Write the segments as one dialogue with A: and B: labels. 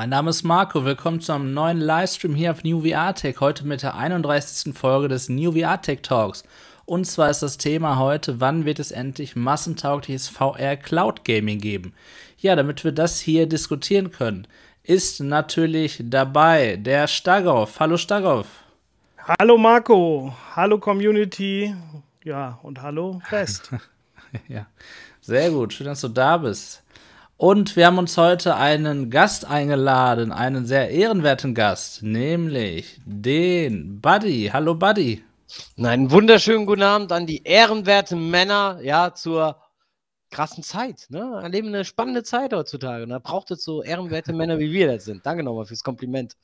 A: Mein Name ist Marco, willkommen zu einem neuen Livestream hier auf New VR Tech, heute mit der 31. Folge des New VR Tech Talks. Und zwar ist das Thema heute, wann wird es endlich massentaugliches VR Cloud Gaming geben? Ja, damit wir das hier diskutieren können, ist natürlich dabei der Stagoff. Hallo Stagoff.
B: Hallo Marco, hallo Community, ja, und hallo Rest.
A: ja, sehr gut, schön, dass du da bist. Und wir haben uns heute einen Gast eingeladen, einen sehr ehrenwerten Gast, nämlich den Buddy. Hallo Buddy.
C: Einen wunderschönen guten Abend an die ehrenwerten Männer, ja, zur krassen Zeit. Ne? Erleben eine spannende Zeit heutzutage. Und da braucht es so ehrenwerte Männer, wie wir das sind. Danke nochmal fürs Kompliment.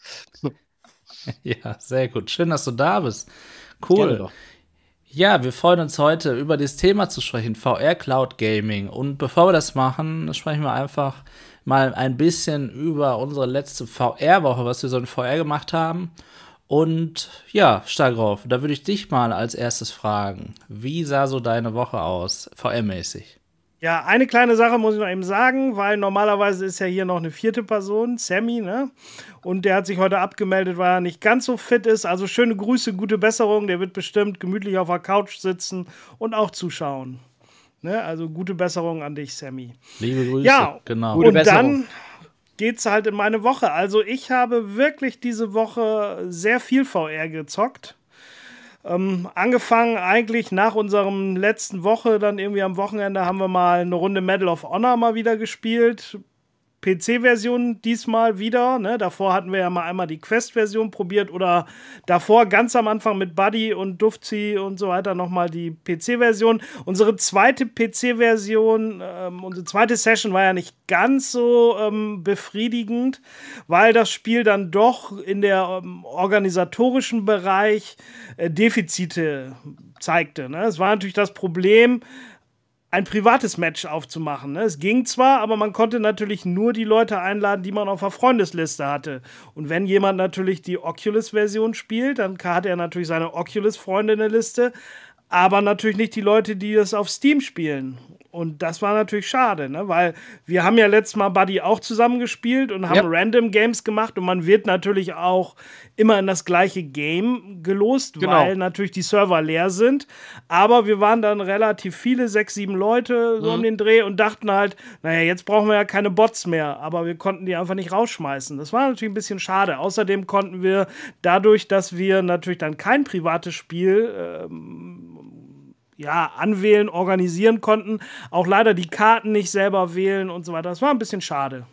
A: ja, sehr gut. Schön, dass du da bist. Cool. Ja, wir freuen uns heute über das Thema zu sprechen, VR Cloud Gaming. Und bevor wir das machen, sprechen wir einfach mal ein bisschen über unsere letzte VR-Woche, was wir so in VR gemacht haben. Und ja, Stagroff, da würde ich dich mal als erstes fragen. Wie sah so deine Woche aus, VR-mäßig?
B: Ja, eine kleine Sache muss ich noch eben sagen, weil normalerweise ist ja hier noch eine vierte Person, Sammy, ne? Und der hat sich heute abgemeldet, weil er nicht ganz so fit ist. Also schöne Grüße, gute Besserung. Der wird bestimmt gemütlich auf der Couch sitzen und auch zuschauen. Ne? Also gute Besserung an dich, Sammy.
A: Liebe Grüße.
B: Ja, genau. und dann geht's halt in meine Woche. Also ich habe wirklich diese Woche sehr viel VR gezockt. Ähm, angefangen eigentlich nach unserem letzten Woche, dann irgendwie am Wochenende haben wir mal eine Runde Medal of Honor mal wieder gespielt. PC-Version diesmal wieder. Ne? Davor hatten wir ja mal einmal die Quest-Version probiert oder davor ganz am Anfang mit Buddy und Dufzi und so weiter nochmal die PC-Version. Unsere zweite PC-Version, ähm, unsere zweite Session war ja nicht ganz so ähm, befriedigend, weil das Spiel dann doch in der ähm, organisatorischen Bereich äh, Defizite zeigte. Ne? Es war natürlich das Problem, ein privates Match aufzumachen. Ne? Es ging zwar, aber man konnte natürlich nur die Leute einladen, die man auf der Freundesliste hatte. Und wenn jemand natürlich die Oculus-Version spielt, dann hat er natürlich seine Oculus-Freunde in der Liste, aber natürlich nicht die Leute, die das auf Steam spielen. Und das war natürlich schade, ne? weil wir haben ja letztes Mal Buddy auch zusammen gespielt und haben ja. Random Games gemacht und man wird natürlich auch immer in das gleiche Game gelost, genau. weil natürlich die Server leer sind. Aber wir waren dann relativ viele, sechs, sieben Leute so mhm. um den Dreh und dachten halt, naja, jetzt brauchen wir ja keine Bots mehr, aber wir konnten die einfach nicht rausschmeißen. Das war natürlich ein bisschen schade. Außerdem konnten wir dadurch, dass wir natürlich dann kein privates Spiel ähm, ja, anwählen, organisieren konnten. Auch leider die Karten nicht selber wählen und so weiter. Das war ein bisschen schade.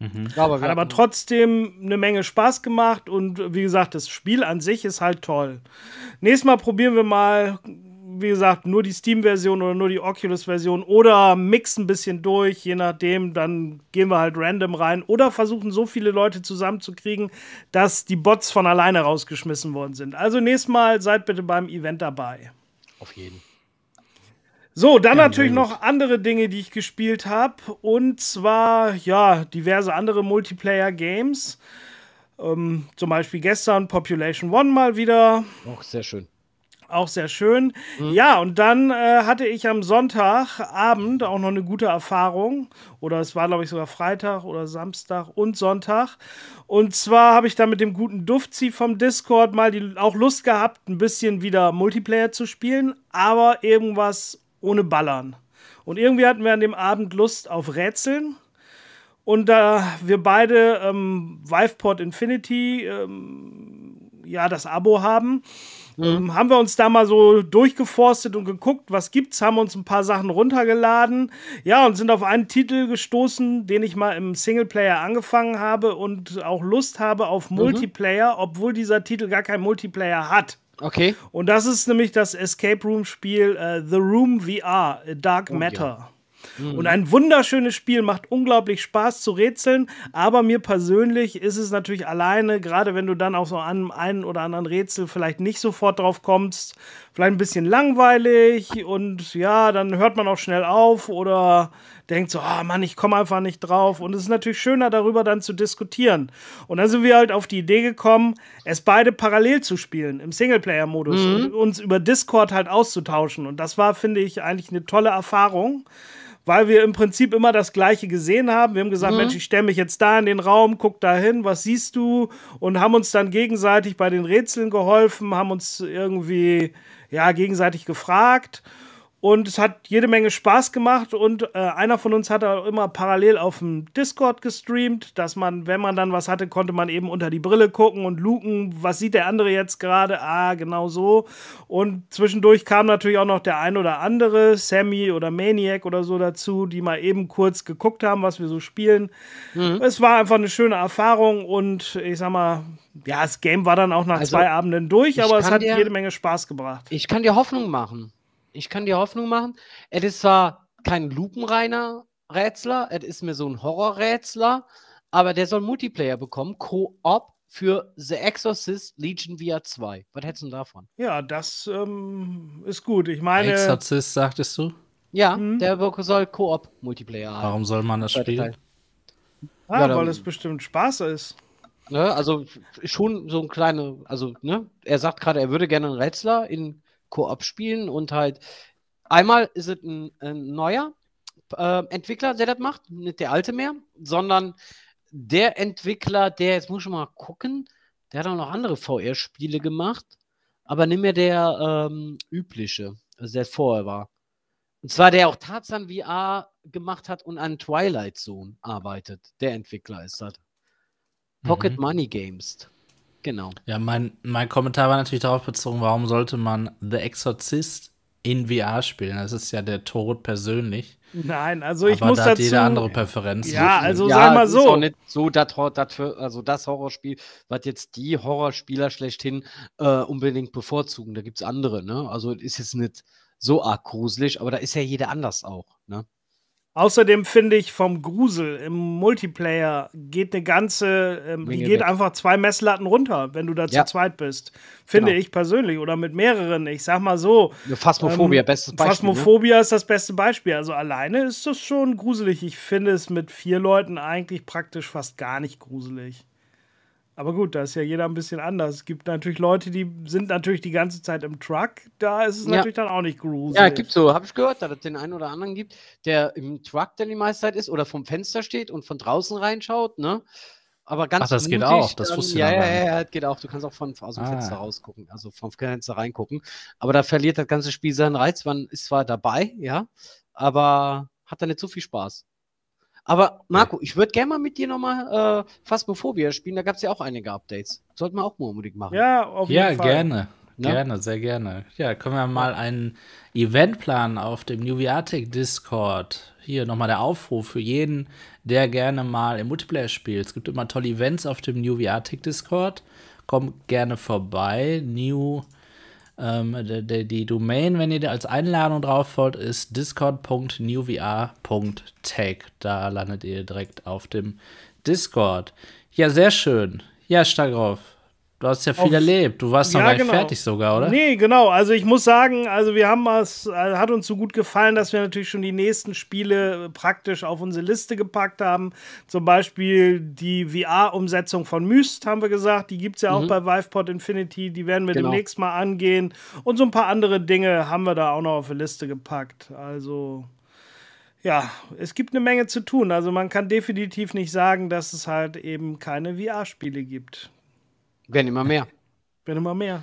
B: Mhm. Aber Hat aber trotzdem eine Menge Spaß gemacht und wie gesagt, das Spiel an sich ist halt toll. Nächstes Mal probieren wir mal, wie gesagt, nur die Steam-Version oder nur die Oculus-Version oder mixen ein bisschen durch, je nachdem, dann gehen wir halt random rein oder versuchen so viele Leute zusammenzukriegen, dass die Bots von alleine rausgeschmissen worden sind. Also nächstes Mal seid bitte beim Event dabei.
C: Auf jeden.
B: So, dann ja, natürlich noch andere Dinge, die ich gespielt habe. Und zwar, ja, diverse andere Multiplayer-Games. Ähm, zum Beispiel gestern Population One mal wieder.
C: Auch sehr schön.
B: Auch sehr schön. Mhm. Ja, und dann äh, hatte ich am Sonntagabend auch noch eine gute Erfahrung. Oder es war, glaube ich, sogar Freitag oder Samstag und Sonntag. Und zwar habe ich da mit dem guten Duftzi vom Discord mal die, auch Lust gehabt, ein bisschen wieder Multiplayer zu spielen, aber irgendwas ohne Ballern. Und irgendwie hatten wir an dem Abend Lust auf Rätseln. Und da wir beide ähm, Viveport Infinity ähm, ja das Abo haben, mhm. ähm, haben wir uns da mal so durchgeforstet und geguckt, was gibt's, haben uns ein paar Sachen runtergeladen, ja, und sind auf einen Titel gestoßen, den ich mal im Singleplayer angefangen habe und auch Lust habe auf mhm. Multiplayer, obwohl dieser Titel gar kein Multiplayer hat.
C: Okay.
B: Und das ist nämlich das Escape Room Spiel uh, The Room VR, Dark oh, Matter. Ja. Mhm. Und ein wunderschönes Spiel, macht unglaublich Spaß zu rätseln, aber mir persönlich ist es natürlich alleine, gerade wenn du dann auf so einem einen oder anderen Rätsel vielleicht nicht sofort drauf kommst, vielleicht ein bisschen langweilig und ja, dann hört man auch schnell auf oder denkt so, ah oh Mann, ich komme einfach nicht drauf. Und es ist natürlich schöner, darüber dann zu diskutieren. Und dann sind wir halt auf die Idee gekommen, es beide parallel zu spielen im Singleplayer-Modus mhm. und uns über Discord halt auszutauschen. Und das war, finde ich, eigentlich eine tolle Erfahrung weil wir im Prinzip immer das Gleiche gesehen haben. Wir haben gesagt, mhm. Mensch, ich stelle mich jetzt da in den Raum, guck da hin, was siehst du? Und haben uns dann gegenseitig bei den Rätseln geholfen, haben uns irgendwie ja gegenseitig gefragt. Und es hat jede Menge Spaß gemacht und äh, einer von uns hat auch immer parallel auf dem Discord gestreamt, dass man, wenn man dann was hatte, konnte man eben unter die Brille gucken und luken, was sieht der andere jetzt gerade? Ah, genau so. Und zwischendurch kam natürlich auch noch der ein oder andere, Sammy oder Maniac oder so dazu, die mal eben kurz geguckt haben, was wir so spielen. Mhm. Es war einfach eine schöne Erfahrung und ich sag mal, ja, das Game war dann auch nach also, zwei Abenden durch, aber es hat dir, jede Menge Spaß gebracht.
C: Ich kann dir Hoffnung machen ich kann dir Hoffnung machen. Es ist zwar kein lupenreiner Rätsler, es ist mir so ein Horrorrätsler, aber der soll Multiplayer bekommen, Co-op für The Exorcist Legion VR 2. Was hättest du davon?
B: Ja, das ähm, ist gut. Ich meine.
A: Exorcist, sagtest du?
C: Ja, hm? der soll Co-op Multiplayer haben.
A: Warum soll man das spielen?
B: Ah, ja, weil es bestimmt Spaß ist.
C: Ne, also schon so ein kleiner, also ne, er sagt gerade, er würde gerne einen Rätsler in Koop spielen und halt einmal ist es ein, ein neuer äh, Entwickler, der das macht, nicht der alte mehr, sondern der Entwickler, der, jetzt muss ich mal gucken, der hat auch noch andere VR-Spiele gemacht, aber nicht mehr der ähm, übliche, also der vorher war. Und zwar der auch Tarzan VR gemacht hat und an Twilight Zone arbeitet. Der Entwickler ist das. Pocket mhm. Money Games. Genau.
A: Ja, mein, mein Kommentar war natürlich darauf bezogen, warum sollte man The Exorcist in VR spielen? Das ist ja der Tod persönlich.
B: Nein, also ich Aber muss da dazu. Hat
A: jeder andere Präferenz.
B: Ja, also ja, sag mal so. Ist auch nicht
C: so das, das, also das Horrorspiel, was jetzt die Horrorspieler schlechthin äh, unbedingt bevorzugen. Da gibt es andere, ne? Also ist jetzt nicht so arg gruselig, aber da ist ja jeder anders auch, ne?
B: Außerdem finde ich vom Grusel im Multiplayer geht eine ganze, ähm, die geht weg. einfach zwei Messlatten runter, wenn du da ja. zu zweit bist. Finde genau. ich persönlich oder mit mehreren. Ich sag mal so.
C: Phasmophobia, ähm, bestes Beispiel.
B: Ne? Phasmophobia ne? ist das beste Beispiel. Also alleine ist das schon gruselig. Ich finde es mit vier Leuten eigentlich praktisch fast gar nicht gruselig. Aber gut, da ist ja jeder ein bisschen anders. Es gibt natürlich Leute, die sind natürlich die ganze Zeit im Truck. Da ist es ja. natürlich dann auch nicht gruselig.
C: Ja, gibt so. Habe ich gehört, dass es den einen oder anderen gibt, der im Truck dann die meiste Zeit ist oder vom Fenster steht und von draußen reinschaut, ne? Aber ganz
A: Ach, das mutig, geht auch. Das wusste
C: ja, ja, ja, ja, geht auch. Du kannst auch von aus dem ah. Fenster rausgucken, also vom Fenster reingucken. Aber da verliert das ganze Spiel seinen Reiz. Man ist zwar dabei, ja, aber hat da nicht so viel Spaß. Aber Marco, ich würde gerne mal mit dir nochmal äh, Phasmophobia spielen. Da gab es ja auch einige Updates. Sollten wir auch mal unbedingt machen.
B: Ja, auf jeden
A: ja, Fall. Ja, gerne. Gerne, sehr gerne. Ja, können wir mal einen Event planen auf dem New Viatic Discord. Hier nochmal der Aufruf für jeden, der gerne mal im Multiplayer spielt. Es gibt immer tolle Events auf dem New Viatic Discord. Kommt gerne vorbei. New ähm, die, die, Domain, wenn ihr als Einladung drauf wollt, ist discord.newvr.tech. Da landet ihr direkt auf dem Discord. Ja, sehr schön. Ja, Stagroff, Du hast ja viel auf, erlebt. Du warst noch ja, genau. fertig sogar, oder?
B: Nee, genau. Also ich muss sagen, also wir haben es, also hat uns so gut gefallen, dass wir natürlich schon die nächsten Spiele praktisch auf unsere Liste gepackt haben. Zum Beispiel die VR-Umsetzung von Myst, haben wir gesagt. Die gibt es ja auch mhm. bei VivePod Infinity. Die werden wir genau. demnächst mal angehen. Und so ein paar andere Dinge haben wir da auch noch auf die Liste gepackt. Also ja, es gibt eine Menge zu tun. Also man kann definitiv nicht sagen, dass es halt eben keine VR-Spiele gibt.
C: Werden immer mehr.
B: Werden immer mehr.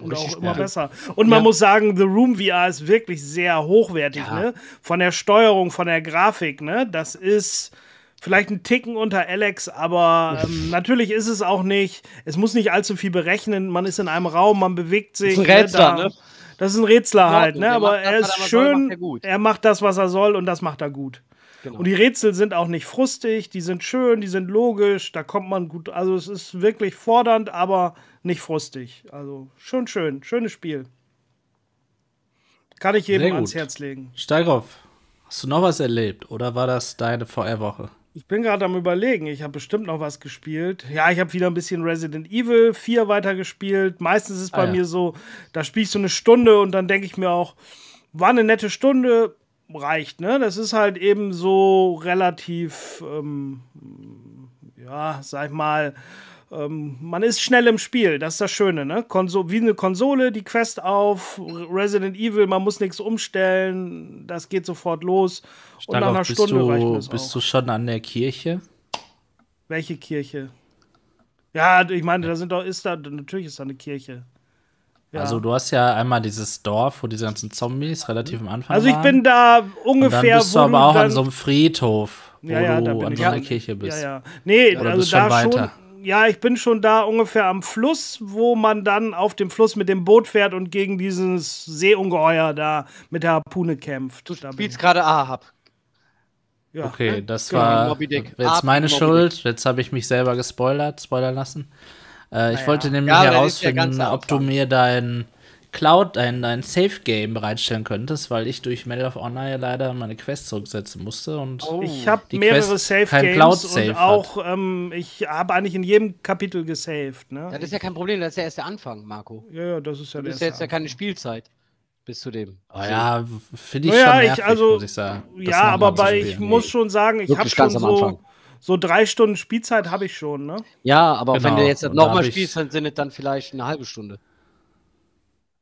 B: Und Richtig auch immer ja. besser. Und man ja. muss sagen, The Room VR ist wirklich sehr hochwertig, ja. ne? Von der Steuerung, von der Grafik, ne? Das ist vielleicht ein Ticken unter Alex, aber ähm, natürlich ist es auch nicht. Es muss nicht allzu viel berechnen. Man ist in einem Raum, man bewegt sich.
C: Das ist ein ne, Rätsler, ne?
B: Das ist ein Rätsler halt, ne? Aber er ist schön. Er, er macht das, was er soll, und das macht er gut. Genau. Und die Rätsel sind auch nicht frustig, die sind schön, die sind logisch, da kommt man gut. Also es ist wirklich fordernd, aber nicht frustig. Also schon schön, schönes Spiel. Kann ich jedem ans Herz legen.
A: Steigroff, hast du noch was erlebt oder war das deine VR-Woche?
B: Ich bin gerade am überlegen, ich habe bestimmt noch was gespielt. Ja, ich habe wieder ein bisschen Resident Evil 4 weitergespielt. Meistens ist es bei ah, ja. mir so, da spielst du eine Stunde und dann denke ich mir auch, war eine nette Stunde, reicht. Ne? Das ist halt eben so relativ, ähm, ja, sag ich mal, ähm, man ist schnell im Spiel, das ist das Schöne, ne? Konso wie eine Konsole, die Quest auf, Resident Evil, man muss nichts umstellen, das geht sofort los.
A: Stark und nach einer Stunde du, reicht es Bist auch. du schon an der Kirche?
B: Welche Kirche? Ja, ich meine, da sind doch, ist da, natürlich ist da eine Kirche.
A: Ja. Also du hast ja einmal dieses Dorf, wo diese ganzen Zombies relativ am Anfang
B: Also ich waren. bin da ungefähr. Und dann
A: bist du aber auch an so einem Friedhof, wo ja, ja, du an so einer
B: Kirche
A: bist.
B: Ja, ja. Nee, Oder also da weiter. schon. Ja, ich bin schon da ungefähr am Fluss, wo man dann auf dem Fluss mit dem Boot fährt und gegen dieses Seeungeheuer da mit der Harpune kämpft.
C: Du spielst gerade Ahab.
A: Ja. Okay, das genau, war jetzt meine Schuld. Jetzt habe ich mich selber gespoilert, spoilern lassen. Äh, ich wollte nämlich ja, herausfinden, ob du mir dein Cloud, dein, dein Safe-Game bereitstellen könntest, weil ich durch Medal of Honor ja leider meine Quest zurücksetzen musste und
B: oh. ich habe mehrere Safe-Games und auch ähm, ich habe eigentlich in jedem Kapitel gesaved. Ne?
C: das ist ja kein Problem, das ist ja erst der Anfang, Marco.
B: Ja, ja das ist ja
C: der Das ist jetzt ja keine Spielzeit bis zu dem.
A: Oh ja, finde ich
B: naja, schon nervig, ich, also, muss ich sagen. Ja, aber bei, ich muss schon sagen, ich habe schon so, so drei Stunden Spielzeit habe ich schon, ne?
C: Ja, aber genau. wenn du jetzt nochmal spielst, dann sind es dann vielleicht eine halbe Stunde.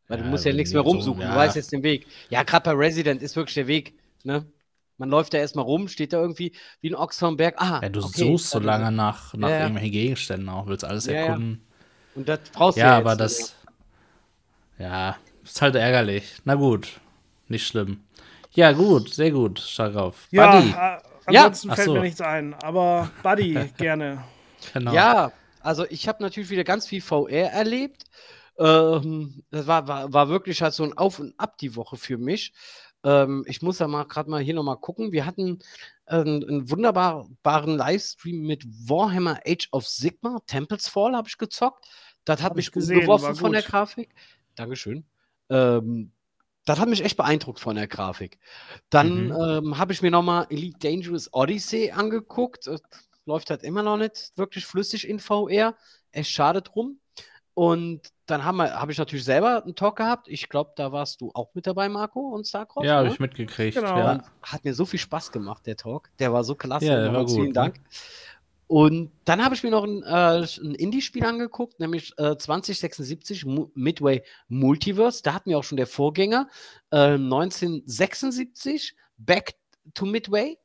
C: Weil ja, du musst ja nichts mehr rumsuchen, so, ja. du weißt jetzt den Weg. Ja, gerade bei Resident ist wirklich der Weg, ne? Man läuft da erstmal rum, steht da irgendwie wie ein Ochs vom Berg. Ah,
A: ja, du okay, suchst so lange nach, nach ja, irgendwelchen Gegenständen auch, willst alles erkunden.
C: Und das brauchst
A: du ja. Ja, aber das. Ja, ist halt ärgerlich. Na gut, nicht schlimm. Ja, gut, sehr gut, Scharauf.
B: Ja, Buddy. Äh, ansonsten ja. fällt so. mir nichts ein, aber Buddy gerne.
C: Genau. Ja, also ich habe natürlich wieder ganz viel VR erlebt. Ähm, das war, war, war wirklich halt so ein Auf und Ab die Woche für mich. Ähm, ich muss da mal gerade mal hier nochmal gucken. Wir hatten einen, einen wunderbaren Livestream mit Warhammer Age of Sigma. Temples Fall habe ich gezockt. Das hat hab mich gesehen, geworfen von der Grafik. Dankeschön. Ähm, das hat mich echt beeindruckt von der Grafik. Dann mhm. ähm, habe ich mir nochmal Elite Dangerous Odyssey angeguckt. Das läuft halt immer noch nicht wirklich flüssig in VR. Echt schade drum. Und dann habe hab ich natürlich selber einen Talk gehabt. Ich glaube, da warst du auch mit dabei, Marco und Starcroft.
A: Ja, habe ne? ich mitgekriegt. Genau. Ja.
C: Hat mir so viel Spaß gemacht, der Talk. Der war so klasse. Ja, der war gut, vielen? Dank. Ne? Und dann habe ich mir noch ein, äh, ein Indie-Spiel angeguckt, nämlich äh, 2076 Mu Midway Multiverse. Da hat mir auch schon der Vorgänger äh, 1976 Back to Midway.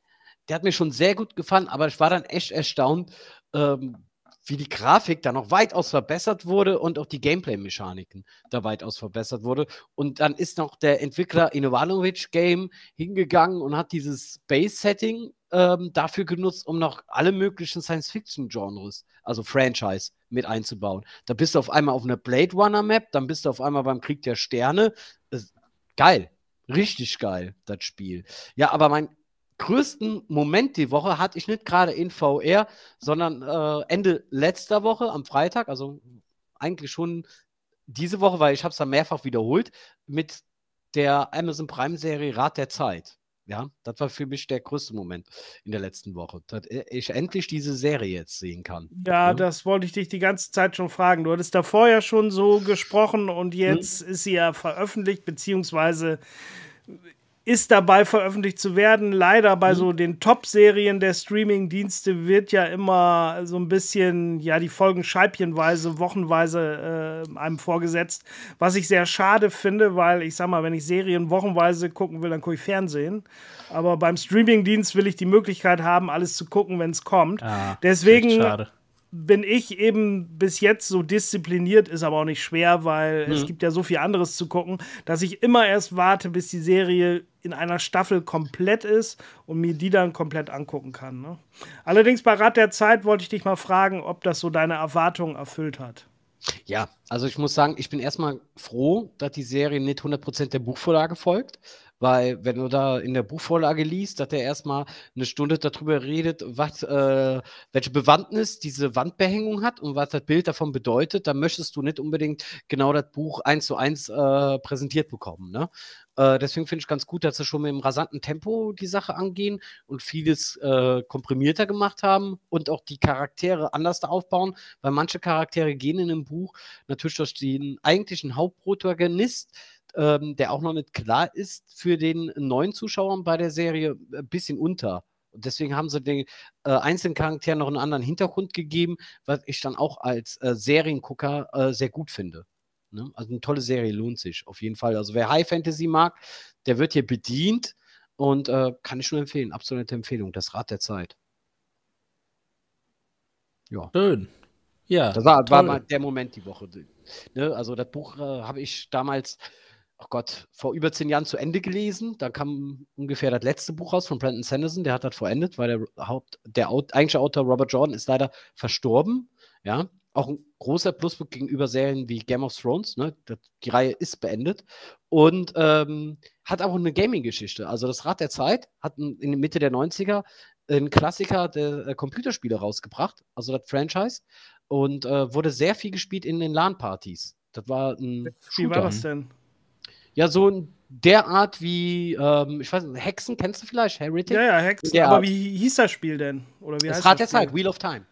C: Der hat mir schon sehr gut gefallen, aber ich war dann echt erstaunt, ähm, wie die Grafik da noch weitaus verbessert wurde und auch die Gameplay-Mechaniken da weitaus verbessert wurde. Und dann ist noch der Entwickler Inovanovic Game hingegangen und hat dieses Base-Setting ähm, dafür genutzt, um noch alle möglichen Science-Fiction-Genres, also Franchise, mit einzubauen. Da bist du auf einmal auf einer Blade Runner-Map, dann bist du auf einmal beim Krieg der Sterne. geil. Richtig geil, das Spiel. Ja, aber mein größten Moment die Woche hatte ich nicht gerade in VR, sondern äh, Ende letzter Woche am Freitag, also eigentlich schon diese Woche, weil ich habe es dann mehrfach wiederholt, mit der Amazon Prime Serie Rat der Zeit. Ja, das war für mich der größte Moment in der letzten Woche, dass ich endlich diese Serie jetzt sehen kann.
B: Ja, ja, das wollte ich dich die ganze Zeit schon fragen. Du hattest da vorher schon so gesprochen und jetzt hm. ist sie ja veröffentlicht, beziehungsweise ist dabei veröffentlicht zu werden. Leider bei mhm. so den Top-Serien der Streaming-Dienste wird ja immer so ein bisschen, ja, die Folgen scheibchenweise, wochenweise äh, einem vorgesetzt. Was ich sehr schade finde, weil ich sag mal, wenn ich Serien wochenweise gucken will, dann gucke ich Fernsehen. Aber beim Streaming-Dienst will ich die Möglichkeit haben, alles zu gucken, wenn es kommt. Ah, Deswegen bin ich eben bis jetzt so diszipliniert, ist aber auch nicht schwer, weil mhm. es gibt ja so viel anderes zu gucken, dass ich immer erst warte, bis die Serie in einer Staffel komplett ist und mir die dann komplett angucken kann. Ne? Allerdings bei Rat der Zeit wollte ich dich mal fragen, ob das so deine Erwartungen erfüllt hat.
C: Ja, also ich muss sagen, ich bin erstmal froh, dass die Serie nicht 100% der Buchvorlage folgt, weil wenn du da in der Buchvorlage liest, dass er erstmal eine Stunde darüber redet, was, äh, welche Bewandtnis diese Wandbehängung hat und was das Bild davon bedeutet, dann möchtest du nicht unbedingt genau das Buch eins zu eins äh, präsentiert bekommen. Ne? Äh, deswegen finde ich ganz gut, dass sie schon mit einem rasanten Tempo die Sache angehen und vieles äh, komprimierter gemacht haben und auch die Charaktere anders da aufbauen, weil manche Charaktere gehen in einem Buch natürlich durch den eigentlichen Hauptprotagonist ähm, der auch noch nicht klar ist für den neuen Zuschauern bei der Serie, ein bisschen unter. Und deswegen haben sie den äh, einzelnen Charakteren noch einen anderen Hintergrund gegeben, was ich dann auch als äh, Seriengucker äh, sehr gut finde. Ne? Also eine tolle Serie lohnt sich auf jeden Fall. Also wer High Fantasy mag, der wird hier bedient und äh, kann ich nur empfehlen. Absolute Empfehlung. Das Rad der Zeit.
A: Ja. Schön. Ja.
C: Das war, war mal der Moment die Woche. Ne? Also das Buch äh, habe ich damals oh Gott, vor über zehn Jahren zu Ende gelesen. Da kam ungefähr das letzte Buch raus von Brandon Sanderson, der hat das vollendet, weil der Haupt, der eigentliche Autor Robert Jordan ist leider verstorben. Ja, auch ein großer Pluspunkt gegenüber Serien wie Game of Thrones. Ne? Die Reihe ist beendet und ähm, hat auch eine Gaming-Geschichte. Also das Rad der Zeit hat in der Mitte der 90er einen Klassiker der äh, Computerspiele rausgebracht, also das Franchise, und äh, wurde sehr viel gespielt in den LAN-Partys. Das war ein
B: Wie Shooter. war das denn?
C: Ja, so in der Art wie, ähm, ich weiß nicht, Hexen, kennst du vielleicht?
B: Heretic? Ja, ja, Hexen. Aber Art. wie hieß das Spiel denn? Oder wie
C: das heißt Rad der Zeit, Wheel of Time.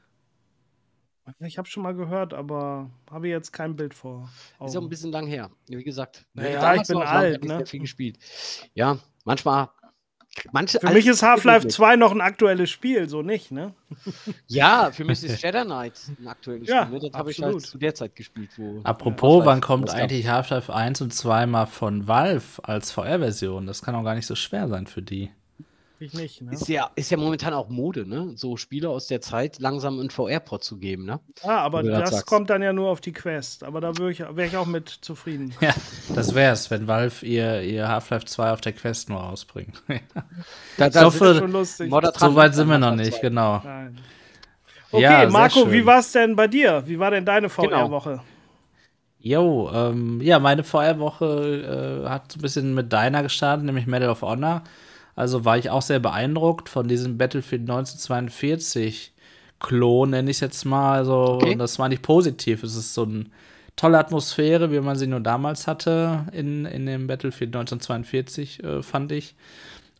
B: Ich habe schon mal gehört, aber habe jetzt kein Bild vor.
C: Augen. Ist ja ein bisschen lang her. Wie gesagt,
B: ja, ich bin alt,
C: ne? viel gespielt. Ja, manchmal Manche,
B: für mich ist Half-Life 2 noch ein aktuelles Spiel, so nicht, ne?
C: Ja, für mich ist Shadow Knight ein aktuelles ja, Spiel. Das habe ich halt zu der Zeit gespielt.
A: Wo Apropos, wann kommt eigentlich Half-Life 1 und 2 mal von Valve als VR-Version? Das kann auch gar nicht so schwer sein für die.
B: Ich nicht, ne?
C: Ist ja, ist ja momentan auch Mode, ne? So Spiele aus der Zeit langsam einen VR-Pod zu geben, ne?
B: Ah, aber das, das kommt dann ja nur auf die Quest. Aber da wäre ich, wär ich auch mit zufrieden.
A: Ja, das wär's, wenn Valve ihr, ihr Half-Life 2 auf der Quest nur rausbringt.
B: da, das ich hoffe, schon lustig.
A: So weit sind wir noch nicht, genau. Nein.
B: Okay, ja, Marco, wie war es denn bei dir? Wie war denn deine VR-Woche?
A: Genau. Jo, ähm, ja, meine VR-Woche äh, hat so ein bisschen mit deiner gestartet, nämlich Medal of Honor. Also war ich auch sehr beeindruckt von diesem Battlefield 1942 Klon, nenne ich es jetzt mal. Also, okay. Und das war nicht positiv. Es ist so eine tolle Atmosphäre, wie man sie nur damals hatte in, in dem Battlefield 1942, äh, fand ich.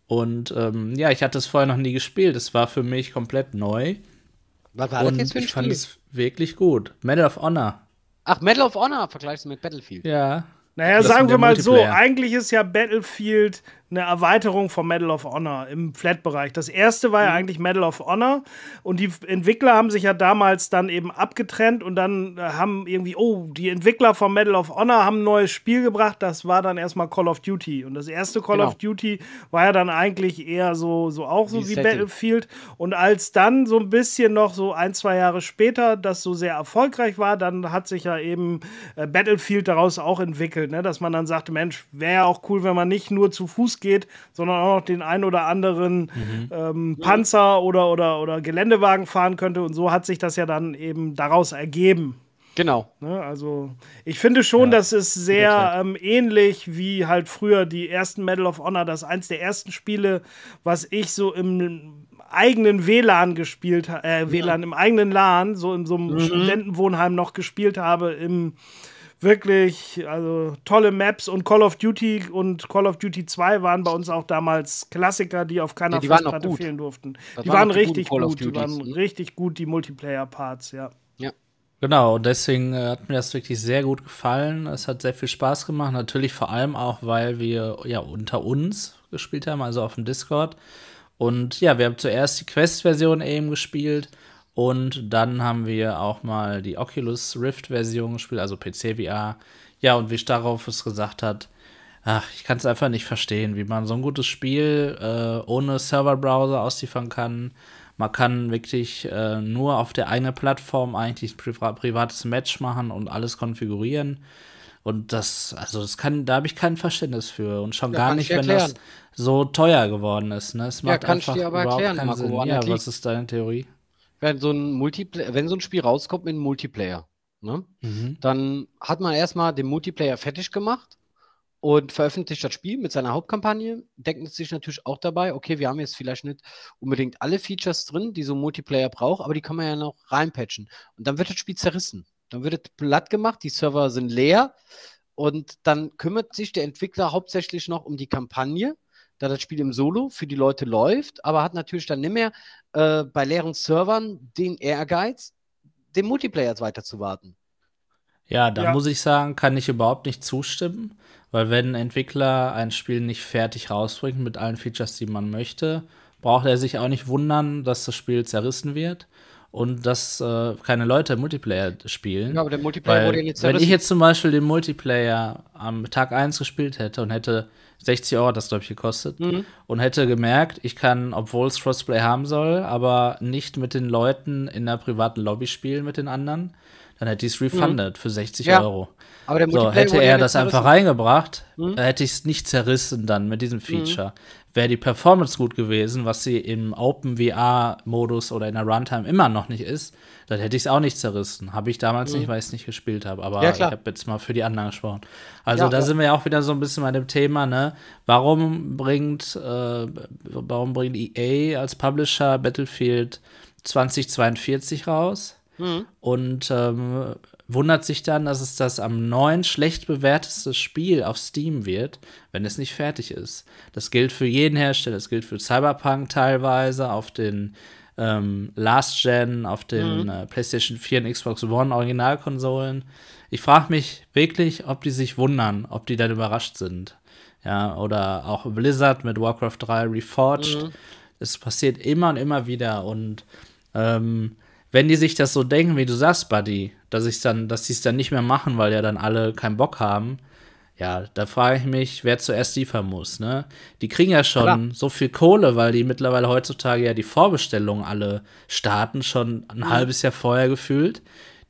A: Und ähm, ja, ich hatte es vorher noch nie gespielt. Es war für mich komplett neu.
C: Was war das jetzt für ein
A: Ich fand es wirklich gut. Medal of Honor.
C: Ach, Medal of Honor vergleichst du mit Battlefield.
A: Ja.
B: Naja, sagen wir mal so, eigentlich ist ja Battlefield eine Erweiterung von Medal of Honor im Flat-Bereich. Das erste war ja mhm. eigentlich Medal of Honor und die Entwickler haben sich ja damals dann eben abgetrennt und dann äh, haben irgendwie, oh, die Entwickler von Medal of Honor haben ein neues Spiel gebracht, das war dann erstmal Call of Duty. Und das erste Call genau. of Duty war ja dann eigentlich eher so, so auch so wie, wie Battlefield. Und als dann so ein bisschen noch so ein, zwei Jahre später das so sehr erfolgreich war, dann hat sich ja eben äh, Battlefield daraus auch entwickelt, ne? dass man dann sagte, Mensch, wäre ja auch cool, wenn man nicht nur zu Fuß geht, sondern auch noch den ein oder anderen mhm. ähm, Panzer oder, oder, oder Geländewagen fahren könnte. Und so hat sich das ja dann eben daraus ergeben.
C: Genau.
B: Ne, also ich finde schon, ja, das ist sehr ähm, ähnlich wie halt früher die ersten Medal of Honor, das eins der ersten Spiele, was ich so im eigenen WLAN gespielt habe, äh, WLAN ja. im eigenen LAN, so in so einem mhm. Studentenwohnheim noch gespielt habe im wirklich, also tolle Maps und Call of Duty und Call of Duty 2 waren bei uns auch damals Klassiker, die auf keiner
C: ja, Festplatte
B: fehlen durften. Das die waren, waren richtig gut, die waren ne? richtig gut, die Multiplayer-Parts, ja.
C: Ja.
A: Genau, und deswegen äh, hat mir das wirklich sehr gut gefallen. Es hat sehr viel Spaß gemacht. Natürlich vor allem auch, weil wir ja unter uns gespielt haben, also auf dem Discord. Und ja, wir haben zuerst die Quest-Version eben gespielt und dann haben wir auch mal die Oculus Rift-Version gespielt, also PC-VR. Ja, und wie Starov es gesagt hat, ach, ich kann es einfach nicht verstehen, wie man so ein gutes Spiel äh, ohne Serverbrowser ausliefern kann. Man kann wirklich äh, nur auf der eigenen Plattform eigentlich ein Pri privates Match machen und alles konfigurieren. Und das, also das kann, da habe ich kein Verständnis für. Und schon ja, gar nicht, wenn das so teuer geworden ist. Ne? Es macht ja, einfach überhaupt erklären, keinen Marco, Sinn. Ja, was ist deine Theorie?
C: Wenn so ein Multiplayer, wenn so ein Spiel rauskommt mit einem Multiplayer, ne, mhm. dann hat man erstmal den Multiplayer fertig gemacht und veröffentlicht das Spiel mit seiner Hauptkampagne, denkt sich natürlich auch dabei, okay, wir haben jetzt vielleicht nicht unbedingt alle Features drin, die so ein Multiplayer braucht, aber die kann man ja noch reinpatchen. Und dann wird das Spiel zerrissen. Dann wird es platt gemacht, die Server sind leer und dann kümmert sich der Entwickler hauptsächlich noch um die Kampagne da das Spiel im Solo für die Leute läuft, aber hat natürlich dann nicht mehr äh, bei leeren Servern den Ehrgeiz, den Multiplayer weiter zu warten.
A: Ja, da ja. muss ich sagen, kann ich überhaupt nicht zustimmen, weil wenn ein Entwickler ein Spiel nicht fertig rausbringt mit allen Features, die man möchte, braucht er sich auch nicht wundern, dass das Spiel zerrissen wird und dass äh, keine Leute Multiplayer spielen.
C: Ja, aber der Multiplayer wurde
A: jetzt Wenn ich jetzt zum Beispiel den Multiplayer am Tag 1 gespielt hätte und hätte 60 Euro das, glaube ich, gekostet mhm. und hätte gemerkt, ich kann, obwohl es Crossplay haben soll, aber nicht mit den Leuten in der privaten Lobby spielen mit den anderen, dann hätte ich es refunded mhm. für 60 ja. Euro. Aber der so, hätte er das einfach reingebracht, mhm. hätte ich es nicht zerrissen dann mit diesem Feature. Wäre die Performance gut gewesen, was sie im Open VR-Modus oder in der Runtime immer noch nicht ist, dann hätte ich es auch nicht zerrissen. Habe ich damals mhm. nicht, weil ich es nicht gespielt habe. Aber ja, ich habe jetzt mal für die anderen gesprochen. Also ja, da sind wir ja auch wieder so ein bisschen bei dem Thema, ne? Warum bringt, äh, warum bringt EA als Publisher Battlefield 2042 raus? Mhm. Und ähm, wundert sich dann, dass es das am neuen schlecht bewerteste Spiel auf Steam wird, wenn es nicht fertig ist. Das gilt für jeden Hersteller, das gilt für Cyberpunk teilweise, auf den ähm, Last Gen, auf den mhm. äh, PlayStation 4 und Xbox One Originalkonsolen. Ich frage mich wirklich, ob die sich wundern, ob die dann überrascht sind. Ja, oder auch Blizzard mit Warcraft 3 Reforged. Mhm. Es passiert immer und immer wieder und ähm, wenn die sich das so denken, wie du sagst, Buddy, dass ich dann, dass sie es dann nicht mehr machen, weil ja dann alle keinen Bock haben, ja, da frage ich mich, wer zuerst liefern muss, ne? Die kriegen ja schon Klar. so viel Kohle, weil die mittlerweile heutzutage ja die Vorbestellungen alle starten, schon ein mhm. halbes Jahr vorher gefühlt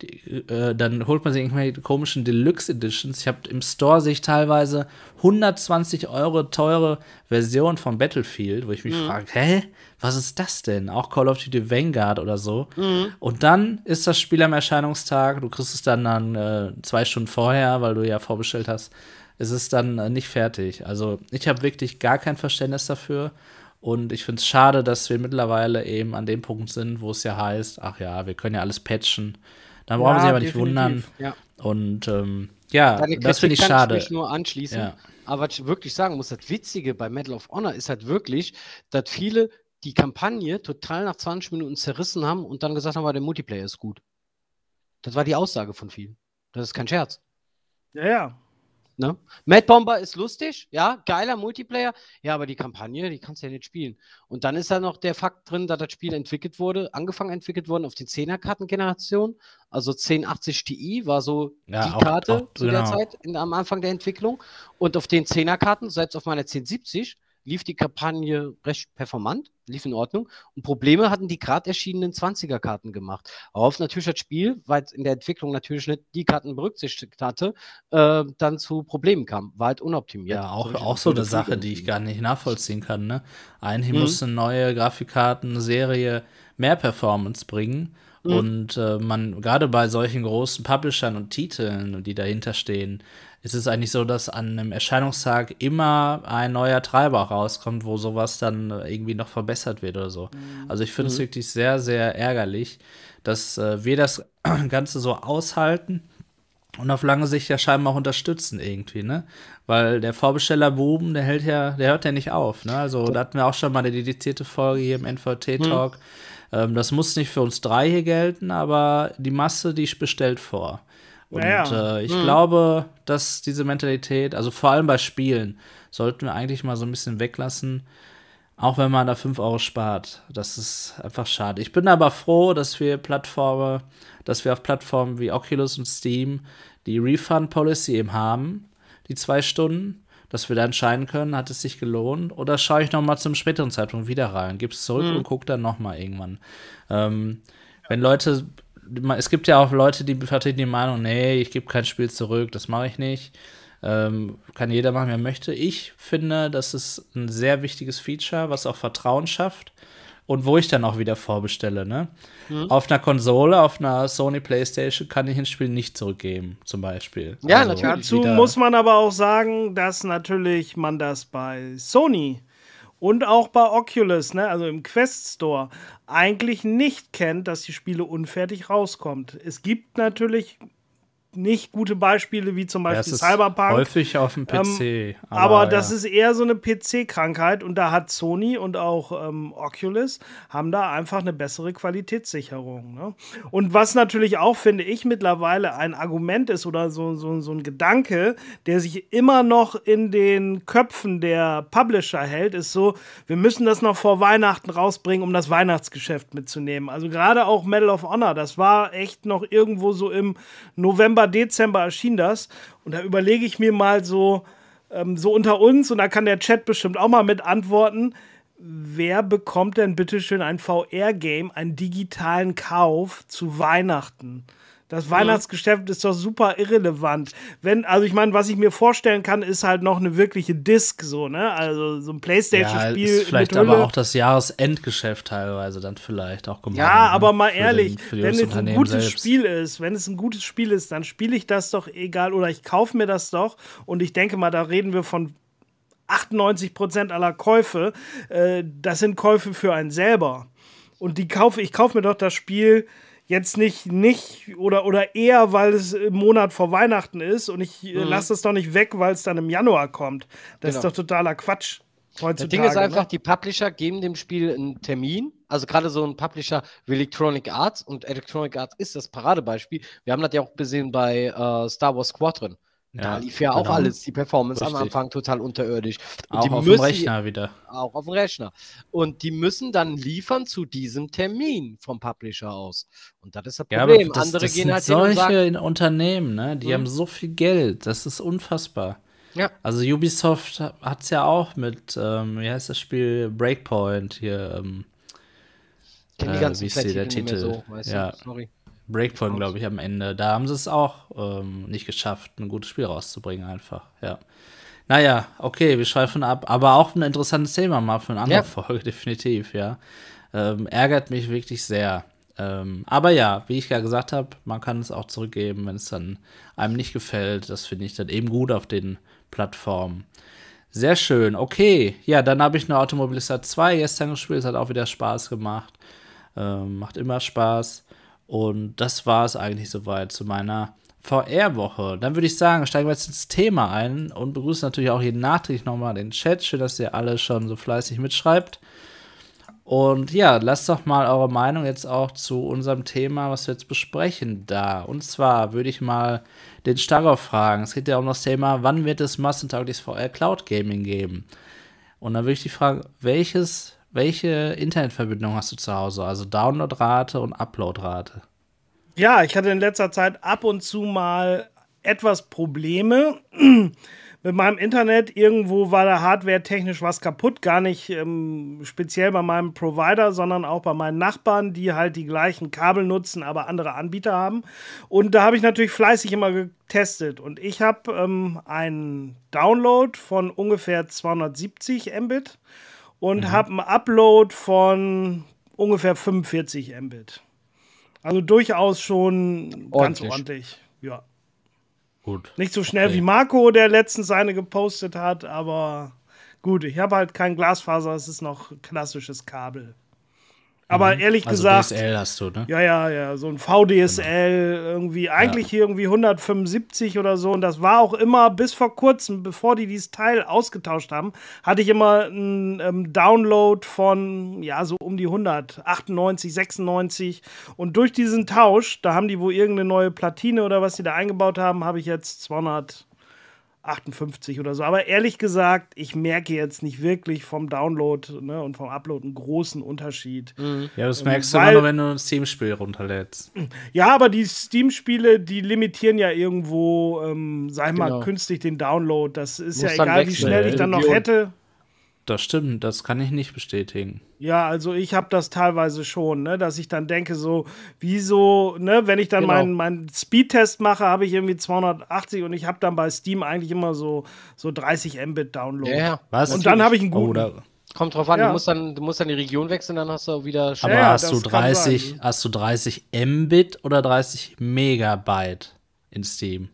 A: die, äh, dann holt man sich irgendwelche komischen Deluxe Editions. Ich habe im Store sich teilweise 120 Euro teure Version von Battlefield, wo ich mich mhm. frage, hä, was ist das denn? Auch Call of Duty Vanguard oder so. Mhm. Und dann ist das Spiel am Erscheinungstag. Du kriegst es dann dann äh, zwei Stunden vorher, weil du ja vorbestellt hast. Es ist dann äh, nicht fertig. Also ich habe wirklich gar kein Verständnis dafür. Und ich finde es schade, dass wir mittlerweile eben an dem Punkt sind, wo es ja heißt, ach ja, wir können ja alles patchen. Da brauchen ja, wir sich aber nicht wundern. Ja. Und ähm, ja, das finde ich schade.
C: Ich nur anschließen. Ja. Aber was ich wirklich sagen muss, das Witzige bei Medal of Honor ist halt wirklich, dass viele die Kampagne total nach 20 Minuten zerrissen haben und dann gesagt haben, der Multiplayer ist gut. Das war die Aussage von vielen. Das ist kein Scherz.
B: Ja, ja.
C: Ne? Mad Bomber ist lustig, ja, geiler Multiplayer, ja, aber die Kampagne, die kannst du ja nicht spielen. Und dann ist da noch der Fakt drin, dass das Spiel entwickelt wurde, angefangen entwickelt worden auf die 10er-Kartengeneration. Also 1080 Ti war so ja, die auch, Karte auch, zu genau. der Zeit in, am Anfang der Entwicklung. Und auf den 10er-Karten, selbst auf meiner 1070, lief die Kampagne recht performant, lief in Ordnung. Und Probleme hatten die gerade erschienenen 20er-Karten gemacht. Auf natürlich das Spiel, weil es in der Entwicklung natürlich nicht die Karten berücksichtigt hatte, äh, dann zu Problemen kam. War halt unoptimiert.
A: Ja, auch, auch so eine Sache, die ich gar nicht nachvollziehen kann. Ne? Eigentlich mhm. muss eine neue Grafikkarten-Serie mehr Performance bringen. Mhm. Und äh, man, gerade bei solchen großen Publishern und Titeln, die dahinter stehen, ist es eigentlich so, dass an einem Erscheinungstag immer ein neuer Treiber rauskommt, wo sowas dann irgendwie noch verbessert wird oder so. Mhm. Also ich finde es mhm. wirklich sehr, sehr ärgerlich, dass äh, wir das Ganze so aushalten und auf lange Sicht ja scheinbar auch unterstützen irgendwie, ne? Weil der Vorbestellerboom, der hält ja, der hört ja nicht auf, ne? Also da hatten wir auch schon mal eine dedizierte Folge hier im NVT-Talk. Mhm. Ähm, das muss nicht für uns drei hier gelten, aber die Masse, die bestellt vor. Und naja. äh, ich hm. glaube, dass diese Mentalität, also vor allem bei Spielen, sollten wir eigentlich mal so ein bisschen weglassen. Auch wenn man da 5 Euro spart. Das ist einfach schade. Ich bin aber froh, dass wir Plattformen, dass wir auf Plattformen wie Oculus und Steam die Refund Policy eben haben, die zwei Stunden, dass wir da entscheiden können, hat es sich gelohnt oder schaue ich noch mal zum späteren Zeitpunkt wieder rein, gebe es zurück mhm. und gucke dann noch mal irgendwann. Ähm, wenn Leute es gibt ja auch Leute, die vertreten die Meinung, nee, ich gebe kein Spiel zurück, das mache ich nicht. Ähm, kann jeder machen, wer möchte. Ich finde, das ist ein sehr wichtiges Feature, was auch Vertrauen schafft und wo ich dann auch wieder vorbestelle. Ne? Mhm. Auf einer Konsole, auf einer Sony PlayStation kann ich ein Spiel nicht zurückgeben, zum Beispiel.
B: Ja, also, natürlich. Dazu muss man aber auch sagen, dass natürlich man das bei Sony und auch bei Oculus, ne, also im Quest Store, eigentlich nicht kennt, dass die Spiele unfertig rauskommt. Es gibt natürlich nicht gute Beispiele wie zum Beispiel
A: ja,
B: Cyberpunk.
A: Häufig auf dem PC.
B: Ähm, aber, aber das ja. ist eher so eine PC-Krankheit und da hat Sony und auch ähm, Oculus haben da einfach eine bessere Qualitätssicherung. Ne? Und was natürlich auch, finde ich, mittlerweile ein Argument ist oder so, so, so ein Gedanke, der sich immer noch in den Köpfen der Publisher hält, ist so, wir müssen das noch vor Weihnachten rausbringen, um das Weihnachtsgeschäft mitzunehmen. Also gerade auch Medal of Honor, das war echt noch irgendwo so im November November, Dezember erschien das. Und da überlege ich mir mal so, ähm, so unter uns, und da kann der Chat bestimmt auch mal mit antworten, wer bekommt denn bitte schön ein VR-Game, einen digitalen Kauf zu Weihnachten? Das Weihnachtsgeschäft ist doch super irrelevant. Wenn, also ich meine, was ich mir vorstellen kann, ist halt noch eine wirkliche Disc, so, ne? Also so ein Playstation-Spiel.
A: Ja, ist vielleicht aber auch das Jahresendgeschäft teilweise dann vielleicht auch
B: gemacht. Ja, ne? aber mal ehrlich, den, wenn es ein gutes selbst. Spiel ist, wenn es ein gutes Spiel ist, dann spiele ich das doch egal oder ich kaufe mir das doch und ich denke mal, da reden wir von 98 Prozent aller Käufe. Äh, das sind Käufe für einen selber. Und die kaufe, ich kaufe mir doch das Spiel jetzt nicht, nicht oder, oder eher, weil es im Monat vor Weihnachten ist und ich äh, mhm. lasse es doch nicht weg, weil es dann im Januar kommt. Das genau. ist doch totaler Quatsch.
C: Heutzutage, das Ding ist einfach, ne? die Publisher geben dem Spiel einen Termin. Also gerade so ein Publisher wie Electronic Arts und Electronic Arts ist das Paradebeispiel. Wir haben das ja auch gesehen bei äh, Star Wars Squadron. Ja, da lief ja genau. auch alles, die Performance Richtig. am Anfang total unterirdisch.
A: Und auch auf dem Rechner wieder.
C: Auch auf dem Rechner. Und die müssen dann liefern zu diesem Termin vom Publisher aus. Und das ist das Problem. Ja,
A: das, Andere das gehen sind halt solche sagen, Unternehmen, ne? die mhm. haben so viel Geld. Das ist unfassbar. Ja. Also Ubisoft hat es ja auch mit, ähm, wie heißt das Spiel, Breakpoint hier. Ähm,
C: äh, wie ist der Titel? So,
A: ja. Sorry. Breakpoint, glaube ich, am Ende. Da haben sie es auch ähm, nicht geschafft, ein gutes Spiel rauszubringen, einfach. Ja. Naja, okay, wir schweifen ab. Aber auch ein interessantes Thema mal für eine andere ja. Folge, definitiv, ja. Ähm, ärgert mich wirklich sehr. Ähm, aber ja, wie ich ja gesagt habe, man kann es auch zurückgeben, wenn es dann einem nicht gefällt. Das finde ich dann eben gut auf den Plattformen. Sehr schön. Okay, ja, dann habe ich noch Automobilista 2 gestern gespielt. Es hat auch wieder Spaß gemacht. Ähm, macht immer Spaß. Und das war es eigentlich soweit zu meiner VR-Woche. Dann würde ich sagen, steigen wir jetzt ins Thema ein und begrüßen natürlich auch jeden nachträglich nochmal den Chat. Schön, dass ihr alle schon so fleißig mitschreibt. Und ja, lasst doch mal eure Meinung jetzt auch zu unserem Thema, was wir jetzt besprechen, da. Und zwar würde ich mal den Starov fragen. Es geht ja um das Thema, wann wird es massentaugliches VR Cloud Gaming geben? Und dann würde ich die fragen, welches welche Internetverbindung hast du zu Hause? Also Downloadrate und Uploadrate?
B: Ja, ich hatte in letzter Zeit ab und zu mal etwas Probleme mit meinem Internet. Irgendwo war da hardware-technisch was kaputt. Gar nicht ähm, speziell bei meinem Provider, sondern auch bei meinen Nachbarn, die halt die gleichen Kabel nutzen, aber andere Anbieter haben. Und da habe ich natürlich fleißig immer getestet. Und ich habe ähm, einen Download von ungefähr 270 Mbit und mhm. habe einen Upload von ungefähr 45 Mbit. Also durchaus schon ordentlich. ganz ordentlich. Ja. Gut. Nicht so schnell okay. wie Marco, der letztens seine gepostet hat, aber gut, ich habe halt kein Glasfaser, es ist noch klassisches Kabel. Aber mhm. ehrlich also gesagt.
A: DSL hast du, ne?
B: Ja, ja, ja. So ein VDSL, genau. irgendwie, eigentlich ja. irgendwie 175 oder so. Und das war auch immer bis vor kurzem, bevor die dieses Teil ausgetauscht haben, hatte ich immer einen ähm, Download von, ja, so um die 198, 96. Und durch diesen Tausch, da haben die wohl irgendeine neue Platine oder was sie da eingebaut haben, habe ich jetzt 200. 58 oder so. Aber ehrlich gesagt, ich merke jetzt nicht wirklich vom Download ne, und vom Upload einen großen Unterschied.
A: Mhm. Ja, das merkst Weil, du immer nur, wenn du ein Steam-Spiel runterlädst.
B: Ja, aber die Steam-Spiele, die limitieren ja irgendwo, ähm, sag ich mal, genau. künstlich den Download. Das ist Muss ja egal, wie schnell ich dann noch hätte.
A: Das stimmt, das kann ich nicht bestätigen.
B: Ja, also ich habe das teilweise schon, ne, dass ich dann denke, so, wieso, ne, wenn ich dann genau. meinen mein Speedtest mache, habe ich irgendwie 280 und ich habe dann bei Steam eigentlich immer so, so 30 Mbit Download.
C: Ja,
B: was? Und dann habe ich einen guten.
C: Oh, Kommt drauf an, ja. du, musst dann, du musst dann die Region wechseln, dann hast du wieder
A: Aber ja, hast, du 30, hast du 30 Mbit oder 30 Megabyte in Steam?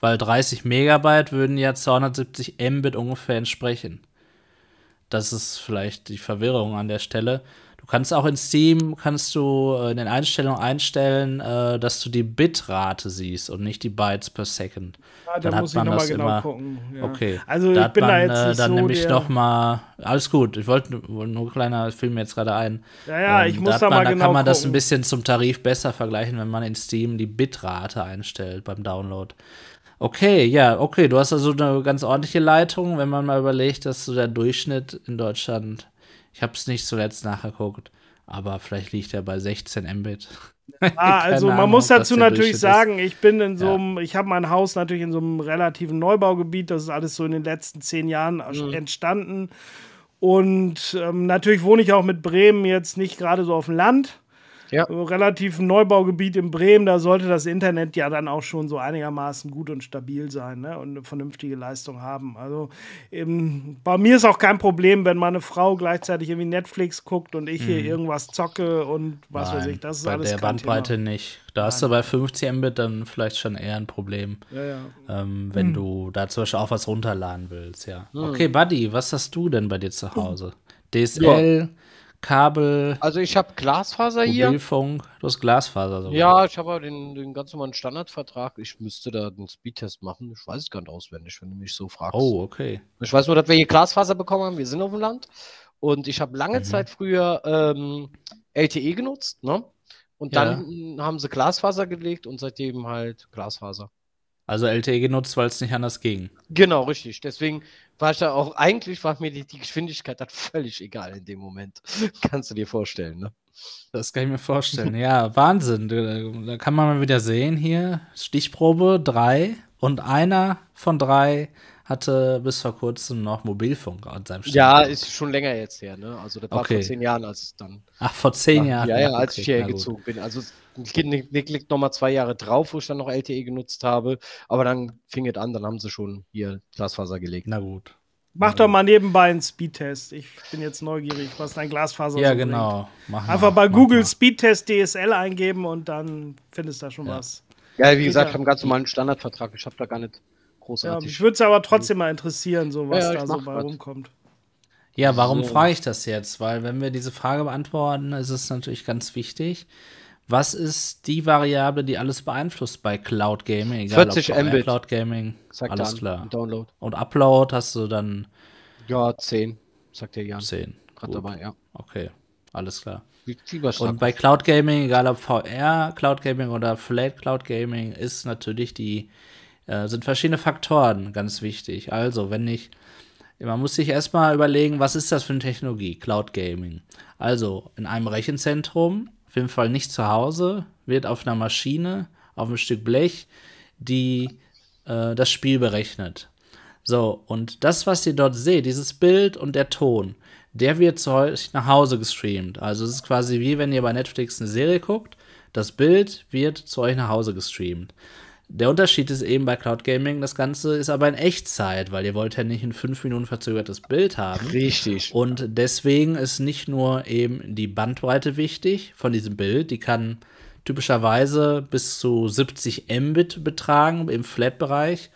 A: Weil 30 Megabyte würden ja 270 Mbit ungefähr entsprechen. Das ist vielleicht die Verwirrung an der Stelle. Du kannst auch in Steam, kannst du äh, in den Einstellungen einstellen, äh, dass du die Bitrate siehst und nicht die Bytes per Second.
B: Ja, dann, dann muss ich nochmal genau immer, gucken.
A: Ja. Okay.
B: Also da ich bin man, da jetzt
A: äh,
B: nicht
A: Dann
B: so
A: nehme ich nochmal, alles gut, ich wollte nur kleiner, Film mir jetzt gerade ein.
B: Ja, ja,
A: ähm,
B: ich muss da, mal
A: da
B: genau
A: kann man
B: gucken.
A: das ein bisschen zum Tarif besser vergleichen, wenn man in Steam die Bitrate einstellt beim Download. Okay, ja, okay, du hast also eine ganz ordentliche Leitung, wenn man mal überlegt, dass so der Durchschnitt in Deutschland, ich habe es nicht zuletzt nachgeguckt, aber vielleicht liegt er bei 16 Mbit.
B: Ah, also man Ahnung, muss dazu natürlich sagen, ich bin in so einem, ich habe mein Haus natürlich in so einem relativen Neubaugebiet, das ist alles so in den letzten zehn Jahren mhm. entstanden. Und ähm, natürlich wohne ich auch mit Bremen jetzt nicht gerade so auf dem Land. Ja. Relativ Neubaugebiet in Bremen, da sollte das Internet ja dann auch schon so einigermaßen gut und stabil sein ne? und eine vernünftige Leistung haben. Also eben, bei mir ist auch kein Problem, wenn meine Frau gleichzeitig irgendwie Netflix guckt und ich hier mhm. irgendwas zocke und was
A: Nein,
B: weiß ich. Das ist
A: bei
B: alles
A: der Bandbreite Thema. nicht. Da hast du bei 50 Mbit dann vielleicht schon eher ein Problem,
B: ja, ja.
A: Ähm, wenn hm. du da zum Beispiel auch was runterladen willst, ja. Hm. Okay, Buddy, was hast du denn bei dir zu Hause? DSL, ja. Kabel.
C: Also ich habe Glasfaser hier.
A: Mobilfunk, du hast Glasfaser sogar.
C: Ja, ich habe den, den ganz normalen Standardvertrag. Ich müsste da einen Speedtest machen. Ich weiß es gar nicht auswendig, wenn du mich so fragst.
A: Oh, okay.
C: Ich weiß nur, dass wir hier Glasfaser bekommen haben. Wir sind auf dem Land. Und ich habe lange mhm. Zeit früher ähm, LTE genutzt, ne? Und dann ja. haben sie Glasfaser gelegt und seitdem halt Glasfaser.
A: Also LTE genutzt, weil es nicht anders ging.
C: Genau, richtig. Deswegen war ich da auch, eigentlich war mir die, die Geschwindigkeit dann völlig egal in dem Moment. Kannst du dir vorstellen, ne?
A: Das kann ich mir vorstellen. ja, Wahnsinn. Da kann man mal wieder sehen hier. Stichprobe drei und einer von drei hatte bis vor kurzem noch Mobilfunk an seinem
C: Stand. Ja, ist schon länger jetzt her, ne? Also das war okay. vor zehn Jahren, als dann.
A: Ach, vor zehn
C: ja,
A: Jahren.
C: Ja, ja, als okay, ich hierher gezogen bin. Also Nick liegt nochmal zwei Jahre drauf, wo ich dann noch LTE genutzt habe. Aber dann fing es an, dann haben sie schon hier Glasfaser gelegt.
A: Na gut.
B: Mach doch mal nebenbei einen Speedtest. Ich bin jetzt neugierig, was dein Glasfaser
A: Ja,
B: so
A: genau.
B: Mach Einfach mal, bei Google mal. Speedtest DSL eingeben und dann findest du da schon
C: ja.
B: was.
C: Ja, wie gesagt, ich habe einen ganz normalen Standardvertrag. Ich habe da gar nicht großartig.
B: Ja, mich würde es aber trotzdem mal interessieren, so was ja, da so bei was. rumkommt.
A: Ja, warum so. frage ich das jetzt? Weil wenn wir diese Frage beantworten, ist es natürlich ganz wichtig. Was ist die Variable, die alles beeinflusst bei Cloud Gaming?
C: Egal 40 Mbit.
A: Cloud Gaming,
C: sagt
A: alles klar.
C: Download.
A: Und Upload hast du dann?
C: Ja, 10, sagt der Jan.
A: 10.
C: Gerade dabei, ja.
A: Okay, alles klar.
C: Und
A: bei Cloud Gaming, egal ob VR Cloud Gaming oder Flat Cloud Gaming, ist natürlich die, äh, sind verschiedene Faktoren ganz wichtig. Also, wenn ich, man muss sich erstmal überlegen, was ist das für eine Technologie, Cloud Gaming? Also, in einem Rechenzentrum auf jeden Fall nicht zu Hause, wird auf einer Maschine, auf einem Stück Blech, die äh, das Spiel berechnet. So, und das, was ihr dort seht, dieses Bild und der Ton, der wird zu euch nach Hause gestreamt. Also es ist quasi wie wenn ihr bei Netflix eine Serie guckt, das Bild wird zu euch nach Hause gestreamt. Der Unterschied ist eben bei Cloud Gaming, das Ganze ist aber in Echtzeit, weil ihr wollt ja nicht in fünf Minuten verzögertes Bild haben.
C: Richtig.
A: Und deswegen ist nicht nur eben die Bandbreite wichtig von diesem Bild, die kann typischerweise bis zu 70 Mbit betragen im Flat-Bereich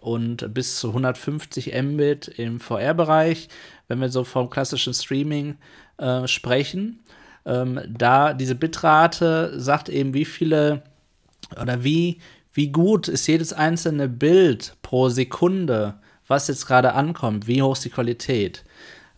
A: und bis zu 150 Mbit im VR-Bereich, wenn wir so vom klassischen Streaming äh, sprechen. Ähm, da diese Bitrate sagt eben, wie viele oder wie wie gut ist jedes einzelne Bild pro Sekunde, was jetzt gerade ankommt, wie hoch ist die Qualität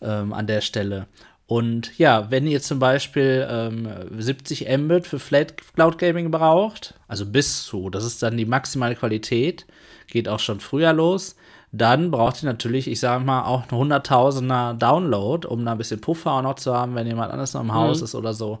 A: ähm, an der Stelle. Und ja, wenn ihr zum Beispiel ähm, 70 Mbit für Flat Cloud Gaming braucht, also bis zu, das ist dann die maximale Qualität, geht auch schon früher los, dann braucht ihr natürlich, ich sage mal, auch eine Hunderttausender Download, um da ein bisschen Puffer auch noch zu haben, wenn jemand anders noch im Haus mhm. ist oder so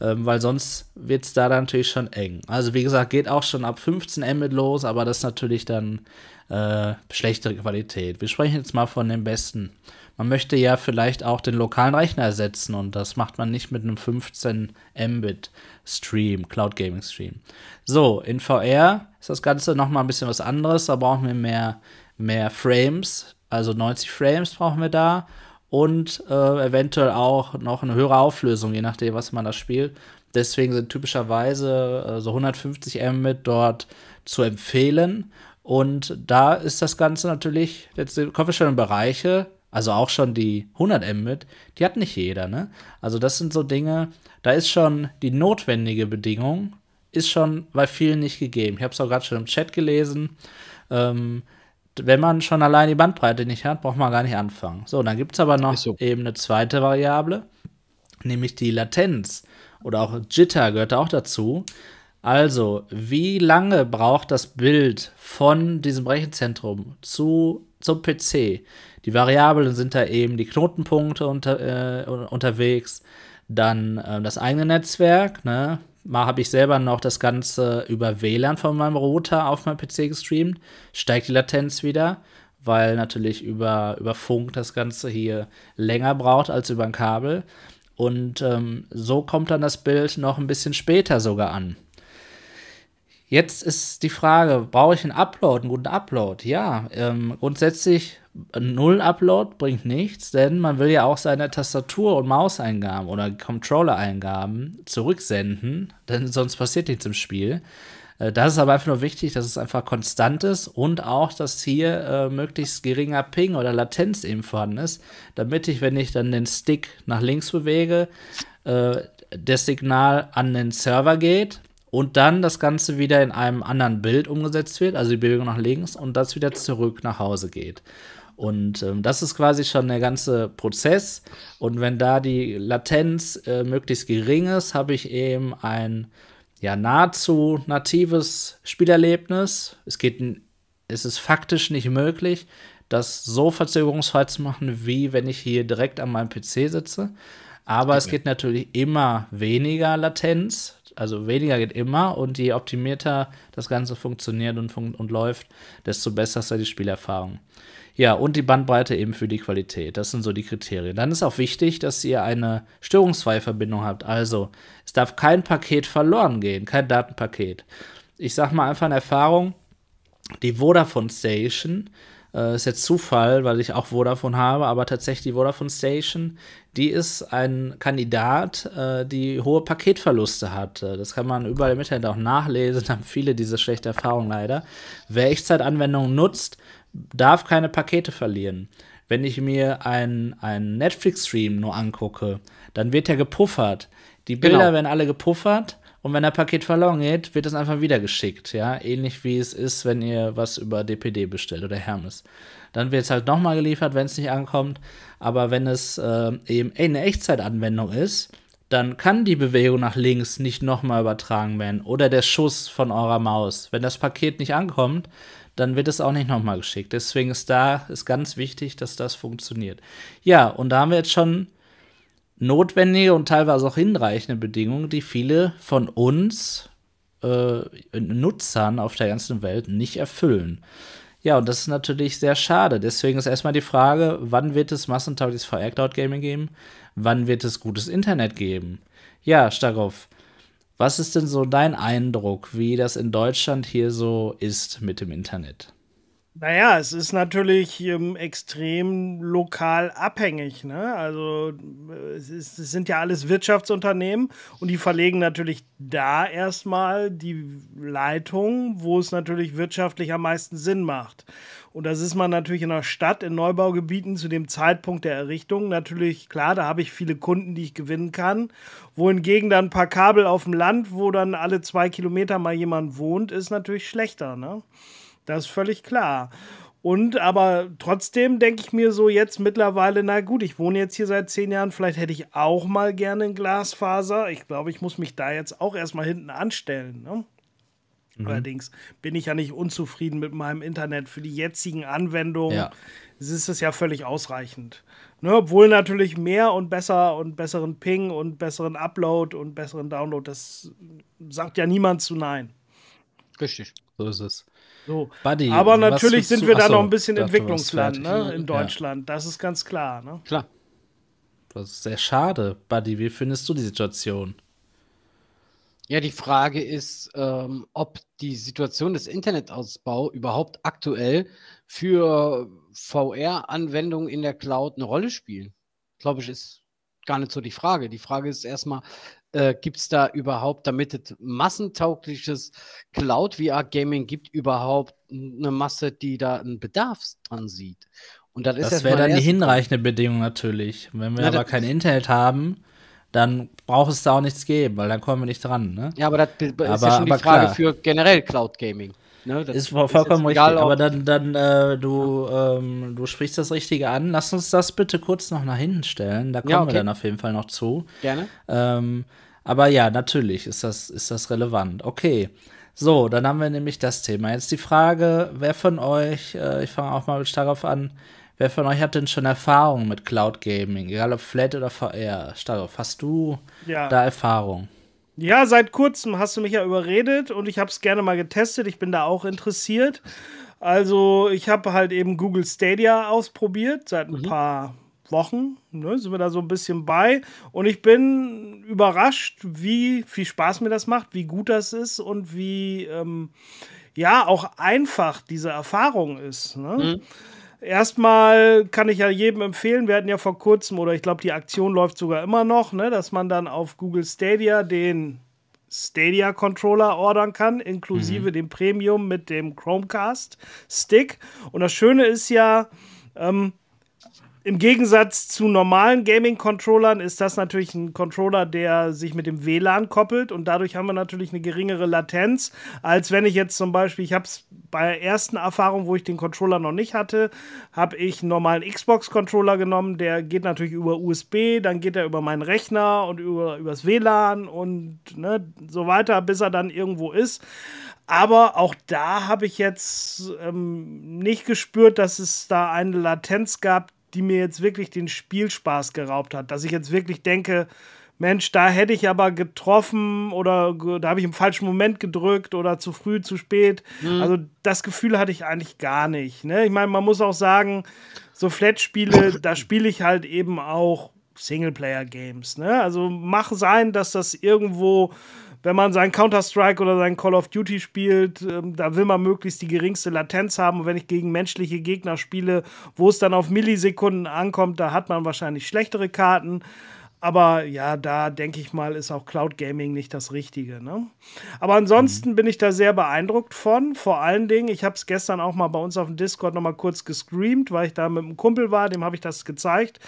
A: ähm, weil sonst wird es da natürlich schon eng. Also wie gesagt, geht auch schon ab 15 Mbit los, aber das ist natürlich dann äh, schlechtere Qualität. Wir sprechen jetzt mal von dem besten. Man möchte ja vielleicht auch den lokalen Rechner ersetzen und das macht man nicht mit einem 15 Mbit Stream, Cloud Gaming Stream. So, in VR ist das Ganze noch mal ein bisschen was anderes. Da brauchen wir mehr, mehr Frames, also 90 Frames brauchen wir da und äh, eventuell auch noch eine höhere Auflösung, je nachdem, was man da spielt. Deswegen sind typischerweise äh, so 150 Mbit dort zu empfehlen. Und da ist das Ganze natürlich, jetzt kommen wir schon in Bereiche, Also auch schon die 100 Mbit, die hat nicht jeder, ne? Also das sind so Dinge, da ist schon die notwendige Bedingung, ist schon bei vielen nicht gegeben. Ich habe es auch gerade schon im Chat gelesen. Ähm, wenn man schon allein die Bandbreite nicht hat, braucht man gar nicht anfangen. So, dann gibt es aber noch so. eben eine zweite Variable, nämlich die Latenz oder auch Jitter gehört auch dazu. Also, wie lange braucht das Bild von diesem Rechenzentrum zu, zum PC? Die Variablen sind da eben die Knotenpunkte unter, äh, unterwegs, dann äh, das eigene Netzwerk, ne? Mal habe ich selber noch das Ganze über WLAN von meinem Router auf meinem PC gestreamt. Steigt die Latenz wieder, weil natürlich über, über Funk das Ganze hier länger braucht als über ein Kabel. Und ähm, so kommt dann das Bild noch ein bisschen später sogar an. Jetzt ist die Frage, brauche ich einen Upload, einen guten Upload? Ja, ähm, grundsätzlich Null Upload bringt nichts, denn man will ja auch seine Tastatur- und Mauseingaben oder Controller-Eingaben zurücksenden, denn sonst passiert nichts im Spiel. Äh, das ist aber einfach nur wichtig, dass es einfach konstant ist und auch, dass hier äh, möglichst geringer Ping oder Latenz eben vorhanden ist, damit ich, wenn ich dann den Stick nach links bewege, äh, das Signal an den Server geht und dann das Ganze wieder in einem anderen Bild umgesetzt wird, also die Bewegung nach links und das wieder zurück nach Hause geht. Und ähm, das ist quasi schon der ganze Prozess. Und wenn da die Latenz äh, möglichst gering ist, habe ich eben ein ja, nahezu natives Spielerlebnis. Es geht, es ist faktisch nicht möglich, das so verzögerungsfrei zu machen, wie wenn ich hier direkt an meinem PC sitze. Aber es geht natürlich immer weniger Latenz. Also weniger geht immer und je optimierter das Ganze funktioniert und, fun und läuft, desto besser ist ja die Spielerfahrung. Ja, und die Bandbreite eben für die Qualität. Das sind so die Kriterien. Dann ist auch wichtig, dass ihr eine störungsfreie Verbindung habt. Also, es darf kein Paket verloren gehen, kein Datenpaket. Ich sag mal einfach eine Erfahrung, die Vodafone Station, äh, ist jetzt Zufall, weil ich auch Vodafone habe, aber tatsächlich die Vodafone Station, die ist ein Kandidat, äh, die hohe Paketverluste hat. Das kann man überall im Internet auch nachlesen, haben viele diese schlechte Erfahrung leider. Wer Echtzeitanwendungen nutzt, darf keine Pakete verlieren. Wenn ich mir einen, Netflix-Stream nur angucke, dann wird er gepuffert. Die Bilder genau. werden alle gepuffert und wenn der Paket verloren geht, wird es einfach wieder geschickt. Ja? Ähnlich wie es ist, wenn ihr was über DPD bestellt oder Hermes. Dann wird es halt nochmal geliefert, wenn es nicht ankommt. Aber wenn es äh, eben eine Echtzeitanwendung ist, dann kann die Bewegung nach links nicht nochmal übertragen werden. Oder der Schuss von eurer Maus. Wenn das Paket nicht ankommt, dann wird es auch nicht nochmal geschickt. Deswegen ist da ist ganz wichtig, dass das funktioniert. Ja, und da haben wir jetzt schon notwendige und teilweise auch hinreichende Bedingungen, die viele von uns äh, Nutzern auf der ganzen Welt nicht erfüllen. Ja, und das ist natürlich sehr schade. Deswegen ist erstmal die Frage, wann wird es massentaugliches VR Cloud Gaming geben? Wann wird es gutes Internet geben? Ja, Starov, was ist denn so dein Eindruck, wie das in Deutschland hier so ist mit dem Internet?
B: Naja, es ist natürlich ähm, extrem lokal abhängig. Ne? Also es, ist, es, sind ja alles Wirtschaftsunternehmen und die verlegen natürlich da erstmal die Leitung, wo es natürlich wirtschaftlich am meisten Sinn macht. Und das ist man natürlich in der Stadt, in Neubaugebieten zu dem Zeitpunkt der Errichtung natürlich klar, da habe ich viele Kunden, die ich gewinnen kann. Wohingegen dann ein paar Kabel auf dem Land, wo dann alle zwei Kilometer mal jemand wohnt, ist natürlich schlechter. Ne? Das ist völlig klar. Und aber trotzdem denke ich mir so jetzt mittlerweile, na gut, ich wohne jetzt hier seit zehn Jahren, vielleicht hätte ich auch mal gerne ein Glasfaser. Ich glaube, ich muss mich da jetzt auch erstmal hinten anstellen. Ne? Mhm. Allerdings bin ich ja nicht unzufrieden mit meinem Internet. Für die jetzigen Anwendungen ja. ist es ja völlig ausreichend. Ne, obwohl natürlich mehr und besser und besseren Ping und besseren Upload und besseren Download, das sagt ja niemand zu nein.
A: Richtig, so ist es.
B: So. Buddy, Aber natürlich sind wir da noch ein bisschen Entwicklungsland ne, in Deutschland. Ja. Das ist ganz klar. Ne?
A: Klar. Das ist sehr schade. Buddy, wie findest du die Situation?
C: Ja, die Frage ist, ähm, ob die Situation des Internetausbaus überhaupt aktuell für VR-Anwendungen in der Cloud eine Rolle spielen. Glaube ich, ist gar nicht so die Frage. Die Frage ist erstmal, äh, gibt es da überhaupt, damit es massentaugliches Cloud-VR-Gaming gibt, überhaupt eine Masse, die da einen Bedarf dran sieht? Und das,
A: das wäre dann die hinreichende Bedingung natürlich. Wenn wir Na, aber kein Internet haben, dann braucht es da auch nichts geben, weil dann kommen wir nicht dran. Ne?
C: Ja, aber das ist aber, ja schon die Frage klar. für generell Cloud Gaming.
A: Ne, ist vollkommen ist richtig. Egal, aber dann, dann äh, du, ähm, du sprichst das Richtige an. Lass uns das bitte kurz noch nach hinten stellen. Da kommen ja, okay. wir dann auf jeden Fall noch zu.
C: Gerne.
A: Ähm, aber ja, natürlich ist das, ist das relevant. Okay. So, dann haben wir nämlich das Thema. Jetzt die Frage, wer von euch, äh, ich fange auch mal darauf an, wer von euch hat denn schon Erfahrung mit Cloud Gaming, egal ob Flat oder VR? Starov, hast du ja. da Erfahrung?
B: Ja, seit kurzem hast du mich ja überredet und ich habe es gerne mal getestet. Ich bin da auch interessiert. Also, ich habe halt eben Google Stadia ausprobiert seit ein mhm. paar Wochen. Ne, sind wir da so ein bisschen bei. Und ich bin überrascht, wie viel Spaß mir das macht, wie gut das ist und wie, ähm, ja, auch einfach diese Erfahrung ist. Ne? Mhm. Erstmal kann ich ja jedem empfehlen, wir hatten ja vor kurzem, oder ich glaube, die Aktion läuft sogar immer noch, ne, dass man dann auf Google Stadia den Stadia Controller ordern kann, inklusive mhm. dem Premium mit dem Chromecast Stick. Und das Schöne ist ja, ähm, im Gegensatz zu normalen Gaming-Controllern ist das natürlich ein Controller, der sich mit dem WLAN koppelt und dadurch haben wir natürlich eine geringere Latenz, als wenn ich jetzt zum Beispiel, ich habe es bei der ersten Erfahrung, wo ich den Controller noch nicht hatte, habe ich einen normalen Xbox-Controller genommen, der geht natürlich über USB, dann geht er über meinen Rechner und über übers WLAN und ne, so weiter, bis er dann irgendwo ist. Aber auch da habe ich jetzt ähm, nicht gespürt, dass es da eine Latenz gab, die mir jetzt wirklich den Spielspaß geraubt hat. Dass ich jetzt wirklich denke, Mensch, da hätte ich aber getroffen oder da habe ich im falschen Moment gedrückt oder zu früh, zu spät. Mhm. Also das Gefühl hatte ich eigentlich gar nicht. Ne? Ich meine, man muss auch sagen, so Flat-Spiele, da spiele ich halt eben auch Singleplayer-Games. Ne? Also mach sein, dass das irgendwo wenn man seinen Counter-Strike oder seinen Call of Duty spielt, ähm, da will man möglichst die geringste Latenz haben. Und wenn ich gegen menschliche Gegner spiele, wo es dann auf Millisekunden ankommt, da hat man wahrscheinlich schlechtere Karten. Aber ja, da denke ich mal, ist auch Cloud Gaming nicht das Richtige. Ne? Aber ansonsten mhm. bin ich da sehr beeindruckt von. Vor allen Dingen, ich habe es gestern auch mal bei uns auf dem Discord noch mal kurz gestreamt, weil ich da mit einem Kumpel war, dem habe ich das gezeigt.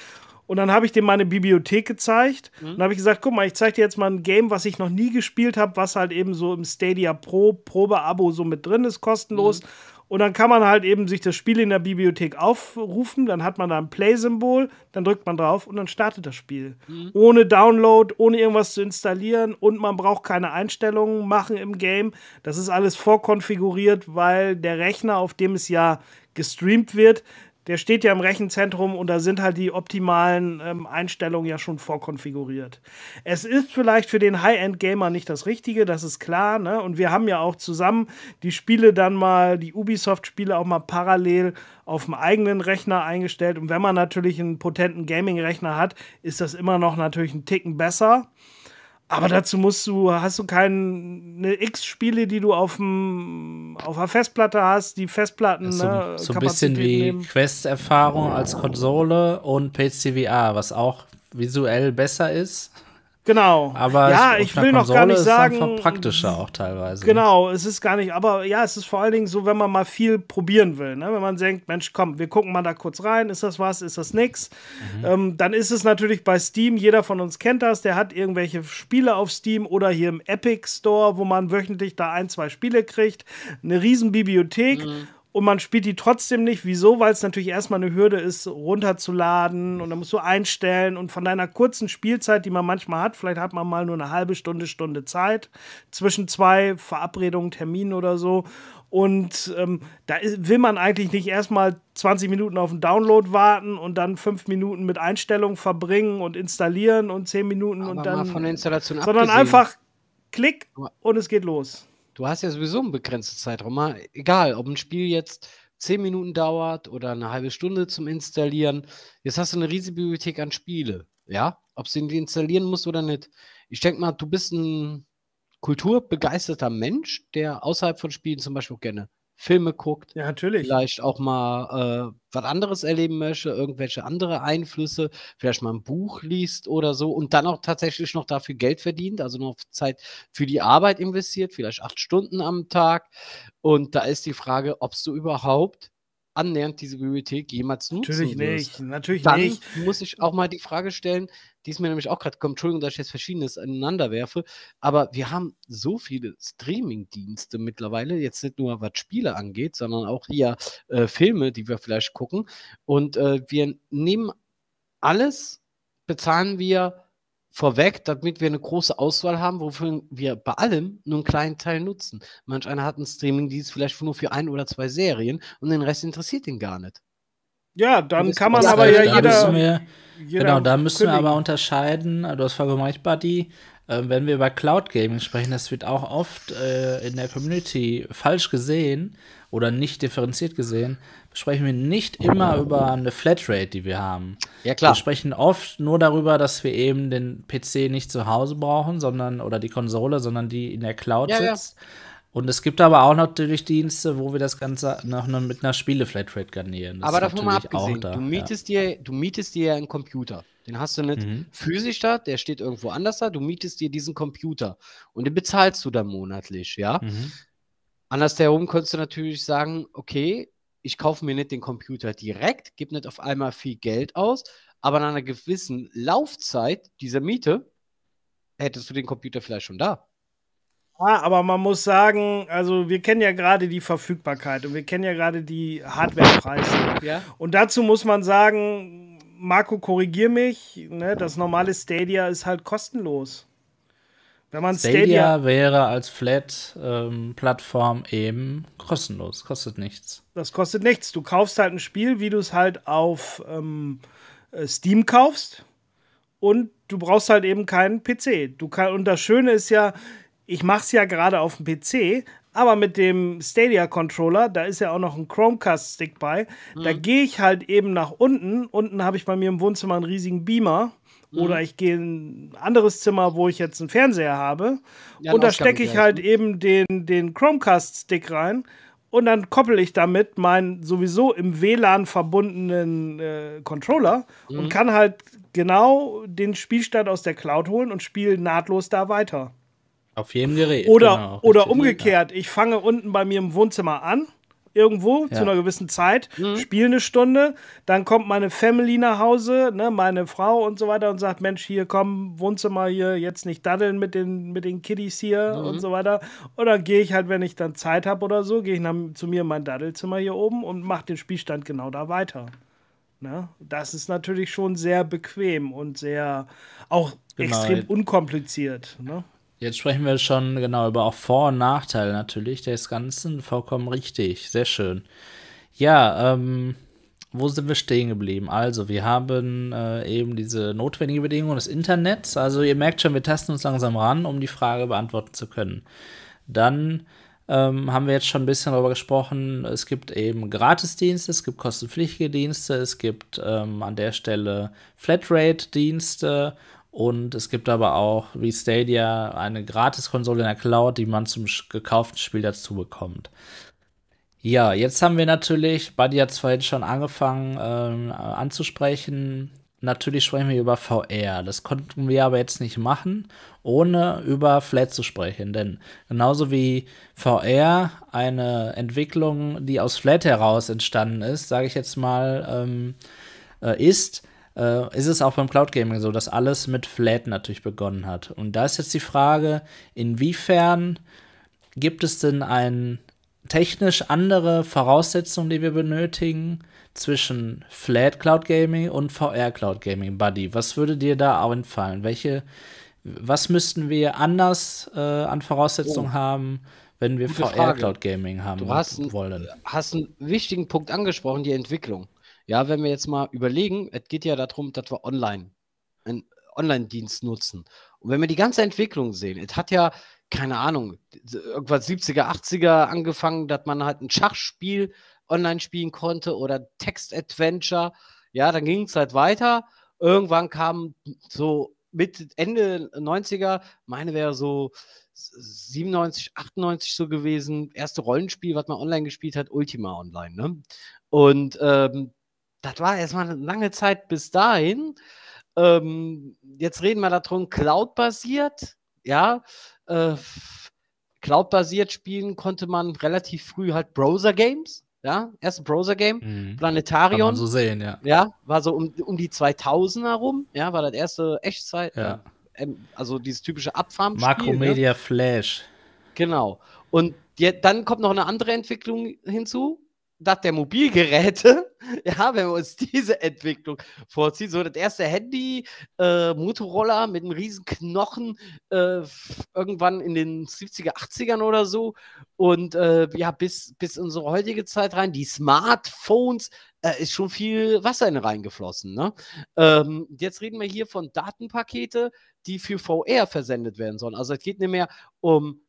B: Und dann habe ich dem meine Bibliothek gezeigt. Mhm. Und habe ich gesagt, guck mal, ich zeige dir jetzt mal ein Game, was ich noch nie gespielt habe, was halt eben so im Stadia Pro Probeabo so mit drin ist, kostenlos. Mhm. Und dann kann man halt eben sich das Spiel in der Bibliothek aufrufen, dann hat man da ein Play-Symbol, dann drückt man drauf und dann startet das Spiel. Mhm. Ohne Download, ohne irgendwas zu installieren und man braucht keine Einstellungen machen im Game. Das ist alles vorkonfiguriert, weil der Rechner, auf dem es ja gestreamt wird, der steht ja im Rechenzentrum und da sind halt die optimalen ähm, Einstellungen ja schon vorkonfiguriert. Es ist vielleicht für den High-End-Gamer nicht das Richtige, das ist klar, ne? Und wir haben ja auch zusammen die Spiele dann mal, die Ubisoft-Spiele auch mal parallel auf dem eigenen Rechner eingestellt. Und wenn man natürlich einen potenten Gaming-Rechner hat, ist das immer noch natürlich ein Ticken besser. Aber dazu musst du, hast du keine X-Spiele, die du auf, dem, auf der Festplatte hast, die Festplatten.
A: So, ne, so ein bisschen wie Quest-Erfahrung als Konsole und PCVR, was auch visuell besser ist.
B: Genau.
A: Aber
B: ja, ich will noch gar nicht sagen.
A: Ist praktischer auch teilweise.
B: Genau, es ist gar nicht, aber ja, es ist vor allen Dingen so, wenn man mal viel probieren will. Ne? Wenn man denkt, Mensch, komm, wir gucken mal da kurz rein, ist das was, ist das nix? Mhm. Ähm, dann ist es natürlich bei Steam, jeder von uns kennt das, der hat irgendwelche Spiele auf Steam oder hier im Epic Store, wo man wöchentlich da ein, zwei Spiele kriegt, eine riesen Bibliothek. Mhm und man spielt die trotzdem nicht. Wieso? Weil es natürlich erstmal eine Hürde ist, runterzuladen und dann musst du einstellen und von deiner kurzen Spielzeit, die man manchmal hat, vielleicht hat man mal nur eine halbe Stunde, Stunde Zeit zwischen zwei Verabredungen, Terminen oder so. Und ähm, da will man eigentlich nicht erstmal 20 Minuten auf den Download warten und dann fünf Minuten mit Einstellungen verbringen und installieren und zehn Minuten Aber und dann.
C: Von der Installation
B: sondern abgesehen. einfach Klick und es geht los
C: du hast ja sowieso einen begrenzten Zeitraum. Egal, ob ein Spiel jetzt 10 Minuten dauert oder eine halbe Stunde zum Installieren. Jetzt hast du eine riesige Bibliothek an Spiele. Ja, ob du die installieren musst oder nicht. Ich denke mal, du bist ein kulturbegeisterter Mensch, der außerhalb von Spielen zum Beispiel gerne Filme guckt.
B: Ja, natürlich.
C: Vielleicht auch mal äh, was anderes erleben möchte, irgendwelche andere Einflüsse, vielleicht mal ein Buch liest oder so und dann auch tatsächlich noch dafür Geld verdient, also noch Zeit für die Arbeit investiert, vielleicht acht Stunden am Tag. Und da ist die Frage, ob du überhaupt annähernd diese Bibliothek jemals nutzen
B: Natürlich
C: wirst,
B: nicht, natürlich
C: dann
B: nicht.
C: muss ich auch mal die Frage stellen, die ist mir nämlich auch gerade gekommen, Entschuldigung, dass ich jetzt Verschiedenes aneinander werfe, aber wir haben so viele Streaming-Dienste mittlerweile, jetzt nicht nur was Spiele angeht, sondern auch hier äh, Filme, die wir vielleicht gucken und äh, wir nehmen alles, bezahlen wir vorweg, damit wir eine große Auswahl haben, wofür wir bei allem nur einen kleinen Teil nutzen. Manch einer hat einen Streaming-Dienst vielleicht nur für ein oder zwei Serien und den Rest interessiert ihn gar nicht.
B: Ja, dann kann man aber ja jeder,
A: wir,
B: jeder
A: genau, da müssen wir
B: kündigen.
A: aber unterscheiden. Du hast vollkommen recht, Buddy. Äh, wenn wir über Cloud Gaming sprechen, das wird auch oft äh, in der Community falsch gesehen oder nicht differenziert gesehen. Sprechen wir nicht immer über eine Flatrate, die wir haben.
C: Ja,
A: Wir
C: klar.
A: sprechen oft nur darüber, dass wir eben den PC nicht zu Hause brauchen, sondern oder die Konsole, sondern die in der Cloud
C: Ja, ja.
A: sitzt. Und es gibt aber auch natürlich Dienste, wo wir das Ganze noch mit einer Spiele-Flatrate garnieren. Das
C: Aber davon mal abgesehen,
A: da,
C: du,
A: ja.
C: mietest dir, du mietest dir einen Computer. Den hast du nicht
A: Mhm.
C: physisch da, der steht irgendwo anders da. Du mietest dir diesen Computer und den bezahlst du dann monatlich, ja.
A: Mhm.
C: Anders herum könntest du natürlich sagen, okay, ich kaufe mir nicht den Computer direkt, gebe nicht auf einmal viel Geld aus, aber nach einer gewissen Laufzeit dieser Miete hättest du den Computer vielleicht schon da.
B: Ja, aber man muss sagen, also wir kennen ja gerade die Verfügbarkeit und wir kennen ja gerade die Hardwarepreise.
C: Ja.
B: Und dazu muss man sagen, Marco, korrigier mich, ne, das normale Stadia ist halt kostenlos. Wenn man Stadia,
A: Stadia wäre als Flat-Plattform eben kostenlos, kostet nichts.
B: das kostet nichts. Du kaufst halt ein Spiel, wie du es halt auf ähm, äh, Steam kaufst und du brauchst halt eben keinen PC. Du kann, und das Schöne ist ja, ich mache es ja gerade auf dem PC, aber mit dem Stadia-Controller, da ist ja auch noch ein Chromecast-Stick bei, da
C: Mhm.
B: gehe ich halt eben nach unten. Unten habe ich bei mir im Wohnzimmer einen riesigen Beamer.
C: Mhm.
B: Oder ich gehe in ein anderes Zimmer, wo ich jetzt einen Fernseher habe.
C: Ja,
B: und da stecke ich halt
C: ne?
B: eben den, den Chromecast-Stick rein. Und dann koppel ich damit meinen sowieso im WLAN verbundenen äh, Controller
C: Mhm.
B: und kann halt genau den Spielstand aus der Cloud holen und spiele nahtlos da weiter.
A: Auf jedem Gerät.
B: Oder,
A: genau,
B: oder umgekehrt, ich fange unten bei mir im Wohnzimmer an, irgendwo
A: Ja.
B: zu einer gewissen Zeit,
C: Mhm.
B: spiele eine Stunde, dann kommt meine Family nach Hause, ne, meine Frau und so weiter und sagt, Mensch, hier komm, Wohnzimmer hier, jetzt nicht daddeln mit den, mit den Kiddies hier
C: Mhm.
B: und so weiter. Und dann gehe ich halt, wenn ich dann Zeit habe oder so, gehe ich nach, zu mir in mein Daddelzimmer hier oben und mache den Spielstand genau da weiter. Ne? Das ist natürlich schon sehr bequem und sehr auch
A: Genau,
B: extrem unkompliziert. Ne?
A: Jetzt sprechen wir schon genau über auch Vor- und Nachteile natürlich des Ganzen. Vollkommen richtig. Sehr schön. Ja, ähm, wo sind wir stehen geblieben? Also, wir haben äh, eben diese notwendige Bedingung des Internets. Also, ihr merkt schon, wir tasten uns langsam ran, um die Frage beantworten zu können. Dann ähm, haben wir jetzt schon ein bisschen darüber gesprochen. Es gibt eben Gratisdienste, es gibt kostenpflichtige Dienste, es gibt ähm, an der Stelle Flatrate-Dienste und es gibt aber auch wie Stadia eine Gratiskonsole in der Cloud, die man zum gekauften Spiel dazu bekommt. Ja, jetzt haben wir natürlich, Buddy hat es vorhin schon angefangen ähm, anzusprechen. Natürlich sprechen wir über VR. Das konnten wir aber jetzt nicht machen, ohne über Flat zu sprechen. Denn genauso wie VR eine Entwicklung, die aus Flat heraus entstanden ist, sage ich jetzt mal, ähm, äh, ist, äh, ist es auch beim Cloud Gaming so, dass alles mit Flat natürlich begonnen hat. Und da ist jetzt die Frage, inwiefern gibt es denn ein technisch andere Voraussetzungen, die wir benötigen zwischen Flat Cloud Gaming und VR Cloud Gaming, Buddy? Was würde dir da auch entfallen? Welche, was müssten wir anders äh, an Voraussetzungen haben, wenn wir VR
C: Frage.
A: Cloud Gaming haben
C: Du hast
A: wollen?
C: hast einen wichtigen Punkt angesprochen, die Entwicklung. Ja, wenn wir jetzt mal überlegen, es geht ja darum, dass wir online einen Online-Dienst nutzen. Und wenn wir die ganze Entwicklung sehen, es hat ja, keine Ahnung, irgendwas 70er, 80er angefangen, dass man halt ein Schachspiel online spielen konnte oder Text-Adventure. Ja, dann ging es halt weiter. Irgendwann kam so mit Ende 90er, meine wäre so 97, 98 so gewesen, erste Rollenspiel, was man online gespielt hat, Ultima Online, ne? Und ähm, das war erstmal eine lange Zeit bis dahin. Ähm, jetzt reden wir darum, Cloud-basiert, ja. Äh, Cloud-basiert spielen konnte man relativ früh halt Browser-Games, ja, erste Browser-Game, mhm. Planetarion. Kann man
A: so sehen, ja.
C: Ja, war so um, um die 2000 herum, ja, war das erste Echtzeit, ja. äh, also dieses typische Abfarm.
A: Makromedia ja. Flash.
C: Genau. Und die, dann kommt noch eine andere Entwicklung hinzu, dass der Mobilgeräte, ja, wenn wir uns diese Entwicklung vorziehen, so das erste Handy, äh, Motorola mit einem riesen Knochen, äh, irgendwann in den 70er, 80ern oder so und äh, ja, bis, bis unsere heutige Zeit rein, die Smartphones, ist schon viel Wasser in reingeflossen. Ne? Ähm, jetzt reden wir hier von Datenpakete, die für VR versendet werden sollen. Also es geht nicht mehr um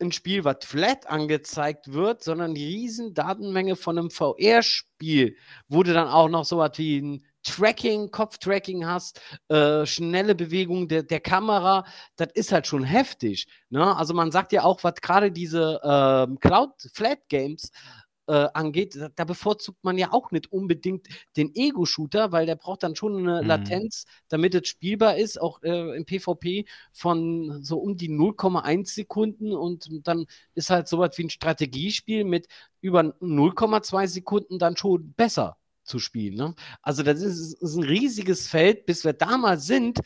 C: ein Spiel, was flat angezeigt wird, sondern die riesen Datenmenge von einem VR-Spiel, wo du dann auch noch so was wie ein Tracking, Kopftracking hast, äh, schnelle Bewegung der, der Kamera, das ist halt schon heftig. Ne? Also man sagt ja auch, was gerade diese äh, Cloud-Flat-Games äh, angeht, da, da, bevorzugt man ja auch nicht unbedingt den Ego-Shooter, weil der braucht dann schon eine mhm. Latenz, damit es spielbar ist, auch äh, im PvP von so um die 0,1 Sekunden und dann ist halt sowas wie ein Strategiespiel mit über 0,2 Sekunden dann schon besser zu spielen. Ne? Also das ist, ist, ein riesiges Feld, bis wir da mal sind,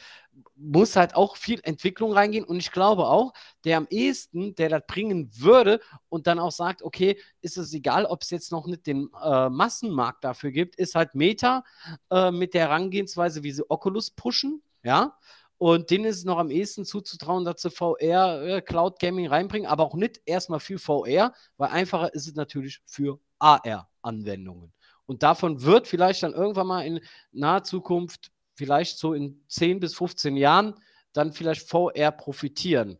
C: muss halt auch viel Entwicklung reingehen und ich glaube auch, der am ehesten, der das bringen würde und dann auch sagt, okay, ist es egal, ob es jetzt noch nicht den äh, Massenmarkt dafür gibt, ist halt Meta äh, mit der Herangehensweise, wie sie Oculus pushen, ja, und denen ist es noch am ehesten zuzutrauen, dass sie VR, äh, Cloud Gaming reinbringen, aber auch nicht erstmal für VR, weil einfacher ist es natürlich für AR-Anwendungen. Und davon wird vielleicht dann irgendwann mal in naher Zukunft vielleicht so in 10 bis 15 Jahren dann vielleicht VR profitieren.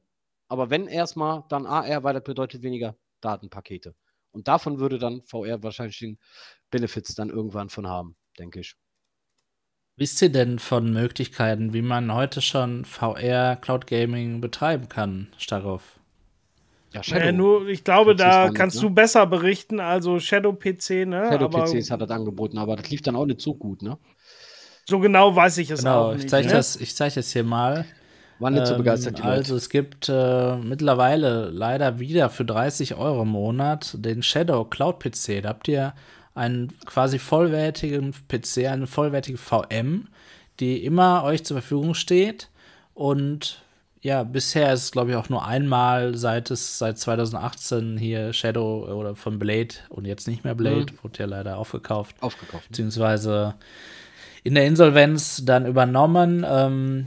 C: Aber wenn erstmal, dann AR, weil das bedeutet weniger Datenpakete. Und davon würde dann VR wahrscheinlich den Benefits dann irgendwann von haben, denke ich.
A: Wisst ihr denn von Möglichkeiten, wie man heute schon VR Cloud Gaming betreiben kann, Starov?
B: Ja, Shadow. Äh, nur, ich glaube, da kannst ne? du besser berichten, also Shadow PC, ne?
C: Shadow PCs hat das angeboten, aber das lief dann auch nicht so gut, ne?
B: So genau weiß ich es genau, auch nicht.
A: Ich zeige ne? das, zeig das hier mal.
C: War nicht so begeistert.
A: Die also es gibt äh, mittlerweile leider wieder für 30 Euro im Monat den Shadow Cloud PC. Da habt ihr einen quasi vollwertigen PC, eine vollwertige VM, die immer euch zur Verfügung steht. Und ja, bisher ist es, glaube ich, auch nur einmal seit es seit 2018 hier Shadow oder von Blade und jetzt nicht mehr Blade, mhm. wurde ja leider aufgekauft.
C: Aufgekauft.
A: Beziehungsweise in der Insolvenz dann übernommen. Ähm,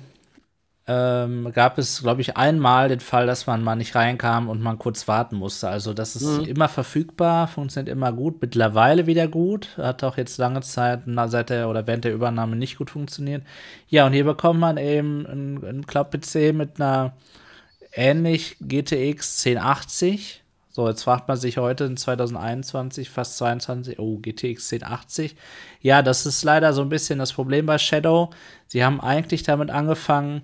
A: ähm, gab es, glaube ich, einmal den Fall, dass man mal nicht reinkam und man kurz warten musste. Also das ist mhm. immer verfügbar, funktioniert immer gut, mittlerweile wieder gut. Hat auch jetzt lange Zeit seit der oder während der Übernahme nicht gut funktioniert. Ja, und hier bekommt man eben einen Cloud-PC mit einer ähnlich GTX 1080 so, jetzt fragt man sich heute in 2021, fast 22, oh, GTX 1080. Ja, das ist leider so ein bisschen das Problem bei Shadow. Sie haben eigentlich damit angefangen,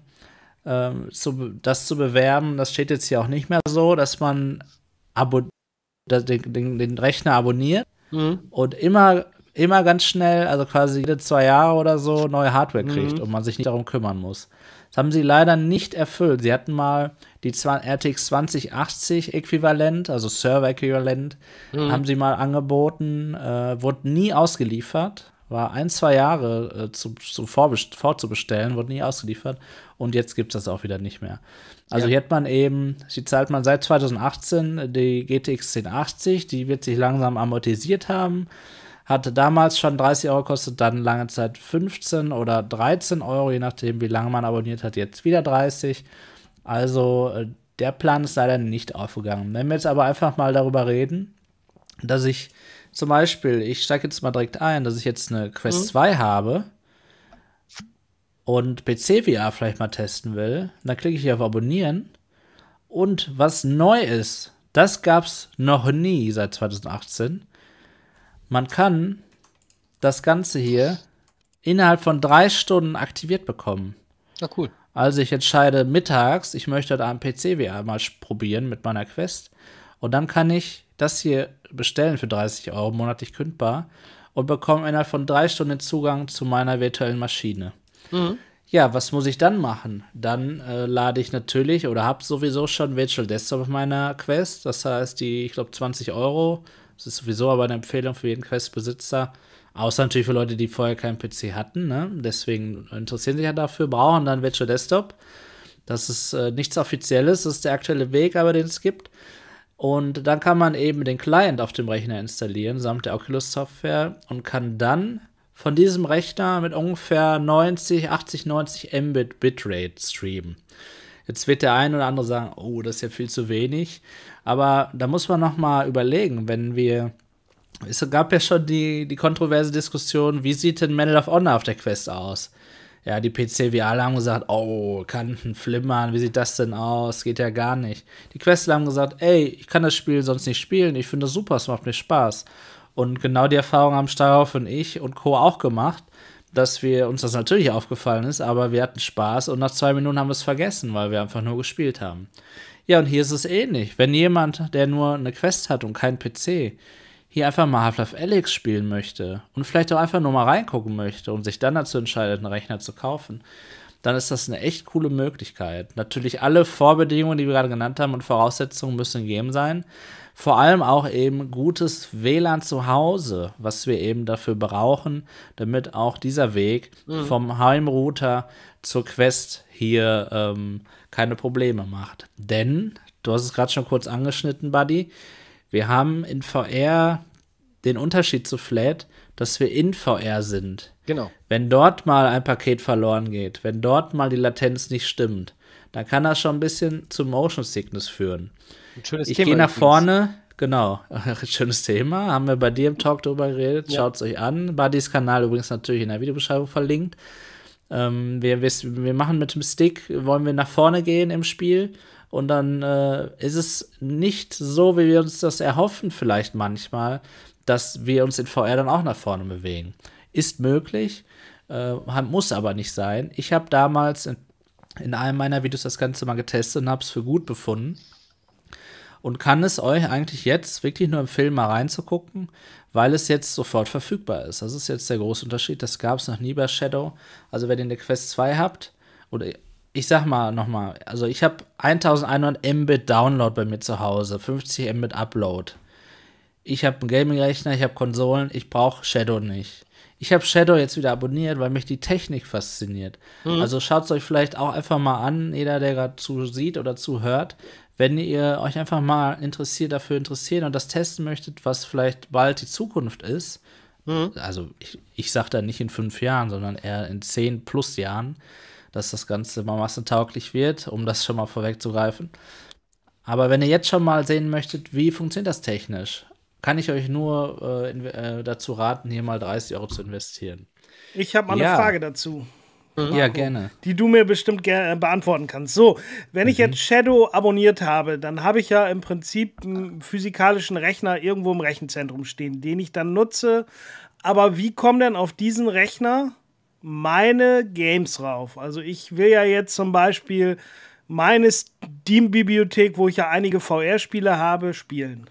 A: ähm, zu, das zu bewerben. Das steht jetzt hier auch nicht mehr so, dass man abo den, den, den Rechner abonniert mhm. und immer, immer ganz schnell, also quasi jede zwei Jahre oder so, neue Hardware kriegt mhm. und man sich nicht darum kümmern muss. Das haben sie leider nicht erfüllt. Sie hatten mal die RTX 2080 Äquivalent, also Server-Äquivalent, mhm. haben sie mal angeboten, äh, wurde nie ausgeliefert. War ein, zwei Jahre äh, zu, zu vorzubestellen, wurde nie ausgeliefert. Und jetzt gibt es das auch wieder nicht mehr. Also ja. hier hat man eben, sie zahlt man seit 2018 die GTX 1080, die wird sich langsam amortisiert haben hatte damals schon 30 Euro gekostet, dann lange Zeit 15 oder 13 Euro, je nachdem, wie lange man abonniert hat, jetzt wieder 30. Also äh, der Plan ist leider nicht aufgegangen. Wenn wir jetzt aber einfach mal darüber reden, dass ich zum Beispiel, ich steige jetzt mal direkt ein, dass ich jetzt eine Quest mhm. 2 habe und PC-VR vielleicht mal testen will, dann klicke ich hier auf Abonnieren. Und was neu ist, das gab es noch nie seit 2018. Man kann das Ganze hier innerhalb von drei Stunden aktiviert bekommen.
C: Ja, cool.
A: Also ich entscheide mittags, ich möchte da am PC VR mal probieren mit meiner Quest. Und dann kann ich das hier bestellen für 30 Euro monatlich kündbar und bekomme innerhalb von drei Stunden Zugang zu meiner virtuellen Maschine. Mhm. Ja, was muss ich dann machen? Dann äh, lade ich natürlich oder habe sowieso schon Virtual Desktop auf meiner Quest. Das heißt, die, ich glaube, 20 Euro Es ist sowieso aber eine Empfehlung für jeden Quest-Besitzer. Außer natürlich für Leute, die vorher keinen PC hatten. Ne? Deswegen interessieren sich ja dafür, brauchen dann Virtual Desktop. Das ist äh, nichts Offizielles, das ist der aktuelle Weg, aber den es gibt. Und dann kann man eben den Client auf dem Rechner installieren, samt der Oculus-Software, und kann dann von diesem Rechner mit ungefähr 90, 80, 90 Mbit Bitrate streamen. Jetzt wird der ein oder andere sagen, oh, das ist ja viel zu wenig. Aber da muss man noch mal überlegen, wenn wir es gab ja schon die, die kontroverse Diskussion, wie sieht denn Medal of Honor auf der Quest aus? Ja, die PC, wir alle haben gesagt, oh, Kanten flimmern, wie sieht das denn aus? Geht ja gar nicht. Die Questler haben gesagt, ey, ich kann das Spiel sonst nicht spielen, ich finde das super, es macht mir Spaß. Und genau die Erfahrung haben Starhoff und ich und Co. auch gemacht, dass wir uns das natürlich aufgefallen ist, aber wir hatten Spaß und nach zwei Minuten haben wir es vergessen, weil wir einfach nur gespielt haben. Ja, und hier ist es ähnlich. Wenn jemand, der nur eine Quest hat und keinen PC, hier einfach mal Half-Life Alyx spielen möchte und vielleicht auch einfach nur mal reingucken möchte und sich dann dazu entscheidet, einen Rechner zu kaufen, dann ist das eine echt coole Möglichkeit. Natürlich alle Vorbedingungen, die wir gerade genannt haben und Voraussetzungen müssen gegeben sein. Vor allem auch eben gutes WLAN zu Hause, was wir eben dafür brauchen, damit auch dieser Weg mhm. vom Heimrouter zur Quest hier ähm, keine Probleme macht. Denn, du hast es gerade schon kurz angeschnitten, Buddy, wir haben in VR den Unterschied zu Flat, dass wir in VR sind.
C: Genau.
A: Wenn dort mal ein Paket verloren geht, wenn dort mal die Latenz nicht stimmt, dann kann das schon ein bisschen zu Motion Sickness führen. Ein schönes ich gehe nach vorne, genau, schönes Thema, haben wir bei dir im Talk drüber geredet, ja. schaut es euch an. Buddy's Kanal übrigens natürlich in der Videobeschreibung verlinkt. Ähm, wir, wir, wir machen mit dem Stick, wollen wir nach vorne gehen im Spiel und dann äh, ist es nicht so, wie wir uns das erhoffen, vielleicht manchmal, dass wir uns in VR dann auch nach vorne bewegen. Ist möglich, äh, muss aber nicht sein. Ich habe damals in, in, einem meiner Videos das Ganze mal getestet und habe es für gut befunden. Und kann es euch eigentlich jetzt wirklich nur empfehlen, mal reinzugucken, weil es jetzt sofort verfügbar ist. Das ist jetzt der große Unterschied. Das gab es noch nie bei Shadow. Also, wenn ihr eine Quest 2 habt, oder ich sag mal nochmal, also ich habe 1100 Mbit Download bei mir zu Hause, 50 Mbit Upload. Ich habe einen Gaming-Rechner, ich habe Konsolen, ich brauche Shadow nicht. Ich habe Shadow jetzt wieder abonniert, weil mich die Technik fasziniert. Mhm. Also schaut es euch vielleicht auch einfach mal an, jeder, der gerade zusieht oder zuhört, wenn ihr euch einfach mal interessiert, dafür interessiert und das testen möchtet, was vielleicht bald die Zukunft ist. Mhm. Also ich, ich sage da nicht in fünf Jahren, sondern eher in zehn plus Jahren dass das Ganze mal massentauglich wird, um das schon mal vorwegzugreifen. Aber wenn ihr jetzt schon mal sehen möchtet, wie funktioniert das technisch, kann ich euch nur äh, äh dazu raten, hier mal 30 Euro zu investieren.
B: Ich habe mal ja. eine Frage dazu.
A: Marco, ja, gerne.
B: Die du mir bestimmt gerne beantworten kannst. So, wenn ich mhm. jetzt Shadow abonniert habe, dann habe ich ja im Prinzip einen physikalischen Rechner irgendwo im Rechenzentrum stehen, den ich dann nutze. Aber wie kommen denn auf diesen Rechner meine Games rauf. Also ich will ja jetzt zum Beispiel meine Steam-Bibliothek, wo ich ja einige VR-Spiele habe, spielen.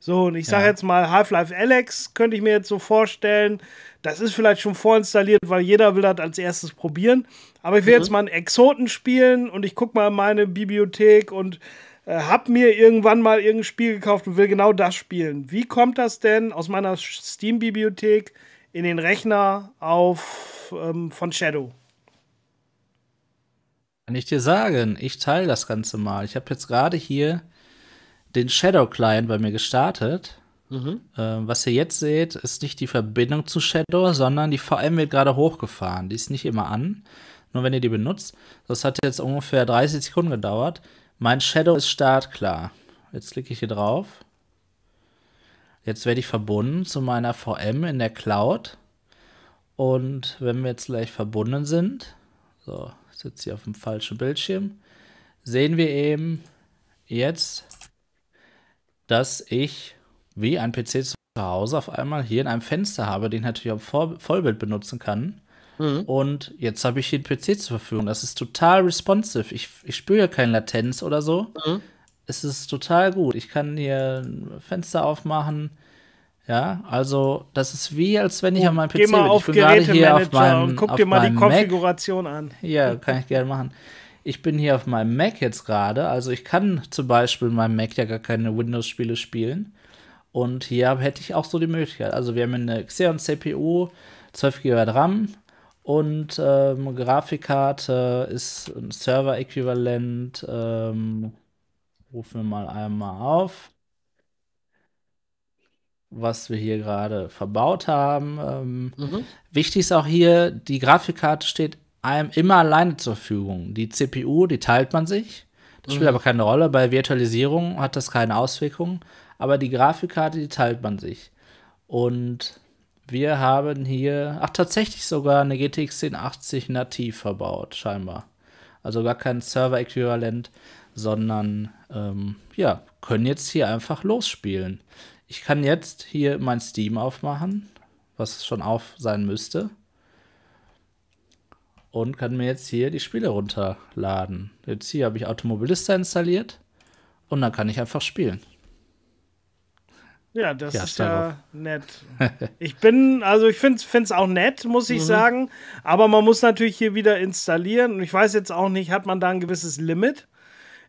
B: So, und ich sage ja. jetzt mal, Half-Life Alex könnte ich mir jetzt so vorstellen. Das ist vielleicht schon vorinstalliert, weil jeder will das als erstes probieren. Aber ich will mhm. jetzt mal einen Exoten spielen und ich gucke mal in meine Bibliothek und äh, habe mir irgendwann mal irgendein Spiel gekauft und will genau das spielen. Wie kommt das denn aus meiner Steam-Bibliothek in den Rechner auf ähm, von Shadow?
A: Kann ich dir sagen, ich teile das Ganze mal. Ich habe jetzt gerade hier den Shadow Client bei mir gestartet. Mhm. Äh, was ihr jetzt seht, ist nicht die Verbindung zu Shadow, sondern die VM wird gerade hochgefahren. Die ist nicht immer an, nur wenn ihr die benutzt. Das hat jetzt ungefähr 30 Sekunden gedauert. Mein Shadow ist startklar. Jetzt klicke ich hier drauf. Jetzt werde ich verbunden zu meiner VM in der Cloud. Und wenn wir jetzt gleich verbunden sind, so, ich sitze hier auf dem falschen Bildschirm, sehen wir eben jetzt, dass ich wie ein PC zu Hause auf einmal hier in einem Fenster habe, den ich natürlich auch Vollbild benutzen kann. Mhm. Und jetzt habe ich hier einen PC zur Verfügung. Das ist total responsive. Ich, ich spüre keine Latenz oder so. Mhm. Es ist total gut. Ich kann hier ein Fenster aufmachen ja, also das ist wie, als wenn ich an meinem PC
B: Geh mal bin. Auf ich bin gerade hier auf meinem und guck dir mal die Konfiguration
A: Mac.
B: an.
A: Ja, kann ich gerne machen. Ich bin hier auf meinem Mac jetzt gerade, also ich kann zum Beispiel in meinem Mac ja gar keine Windows-Spiele spielen. Und hier hätte ich auch so die Möglichkeit. Also wir haben eine Xeon CPU, 12 GB RAM und ähm, Grafikkarte ist ein Server-Äquivalent. Ähm, rufen wir mal einmal auf, was wir hier gerade verbaut haben. Ähm, mhm. Wichtig ist auch hier, die Grafikkarte steht einem immer alleine zur Verfügung. Die CPU, die teilt man sich. Das spielt mhm. aber keine Rolle. Bei Virtualisierung hat das keine Auswirkungen. Aber die Grafikkarte, die teilt man sich. Und wir haben hier, ach tatsächlich sogar eine GTX 1080 nativ verbaut, scheinbar. Also gar kein Server-Äquivalent, sondern ähm, ja, können jetzt hier einfach losspielen. Ich kann jetzt hier mein Steam aufmachen, was schon auf sein müsste. Und kann mir jetzt hier die Spiele runterladen. Jetzt hier habe ich Automobilista installiert und dann kann ich einfach spielen.
B: Ja, das ja, ist ja nett. Ich bin, also ich finde es auch nett, muss ich mhm. sagen. Aber man muss natürlich hier wieder installieren. Und ich weiß jetzt auch nicht, hat man da ein gewisses Limit?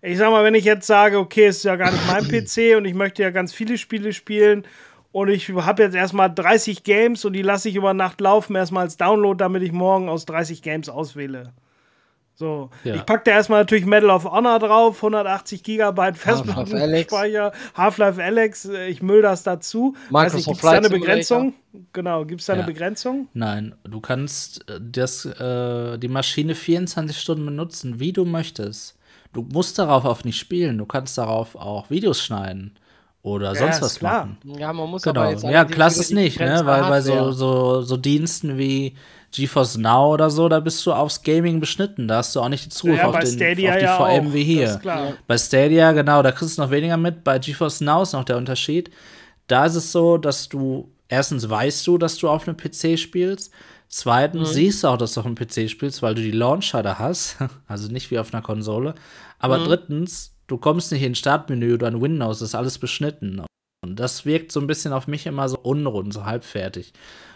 B: Ich sag mal, wenn ich jetzt sage, okay, ist ja gar nicht mein PC und ich möchte ja ganz viele Spiele spielen und ich habe jetzt erstmal 30 Games und die lasse ich über Nacht laufen, erstmal als Download, damit ich morgen aus 30 Games auswähle. So, ja. ich packe da erstmal natürlich Medal of Honor drauf, 180 Gigabyte Festplattenspeicher, Half-Life Alex, äh, ich müll das dazu. Gibt es da eine Begrenzung? Genau, gibt es da ja. eine Begrenzung?
A: Nein, du kannst äh, das, äh, die Maschine 24 Stunden benutzen, wie du möchtest. Du musst darauf auch nicht spielen, du kannst darauf auch Videos schneiden oder sonst ja, was klar. machen.
C: Ja, man muss
A: genau. aber jetzt Ja, klasse ist nicht, ne? Weil bei so, so, so Diensten wie GeForce Now oder so, da bist du aufs Gaming beschnitten. Da hast du auch nicht die Zugriff ja, auf, den, auf, die ja VM auch. wie hier. Bei Stadia, genau, da kriegst du noch weniger mit. Bei GeForce Now ist noch der Unterschied. Da ist es so, dass du erstens weißt du, dass du auf einem PC spielst. Zweitens mhm. siehst du auch, dass du auf einem PC spielst, weil du die Launcher da hast. Also nicht wie auf einer Konsole. Aber mhm. drittens, du kommst nicht ins Startmenü oder in Windows, das ist alles beschnitten. Und das wirkt so ein bisschen auf mich immer so unrund, so halbfertig.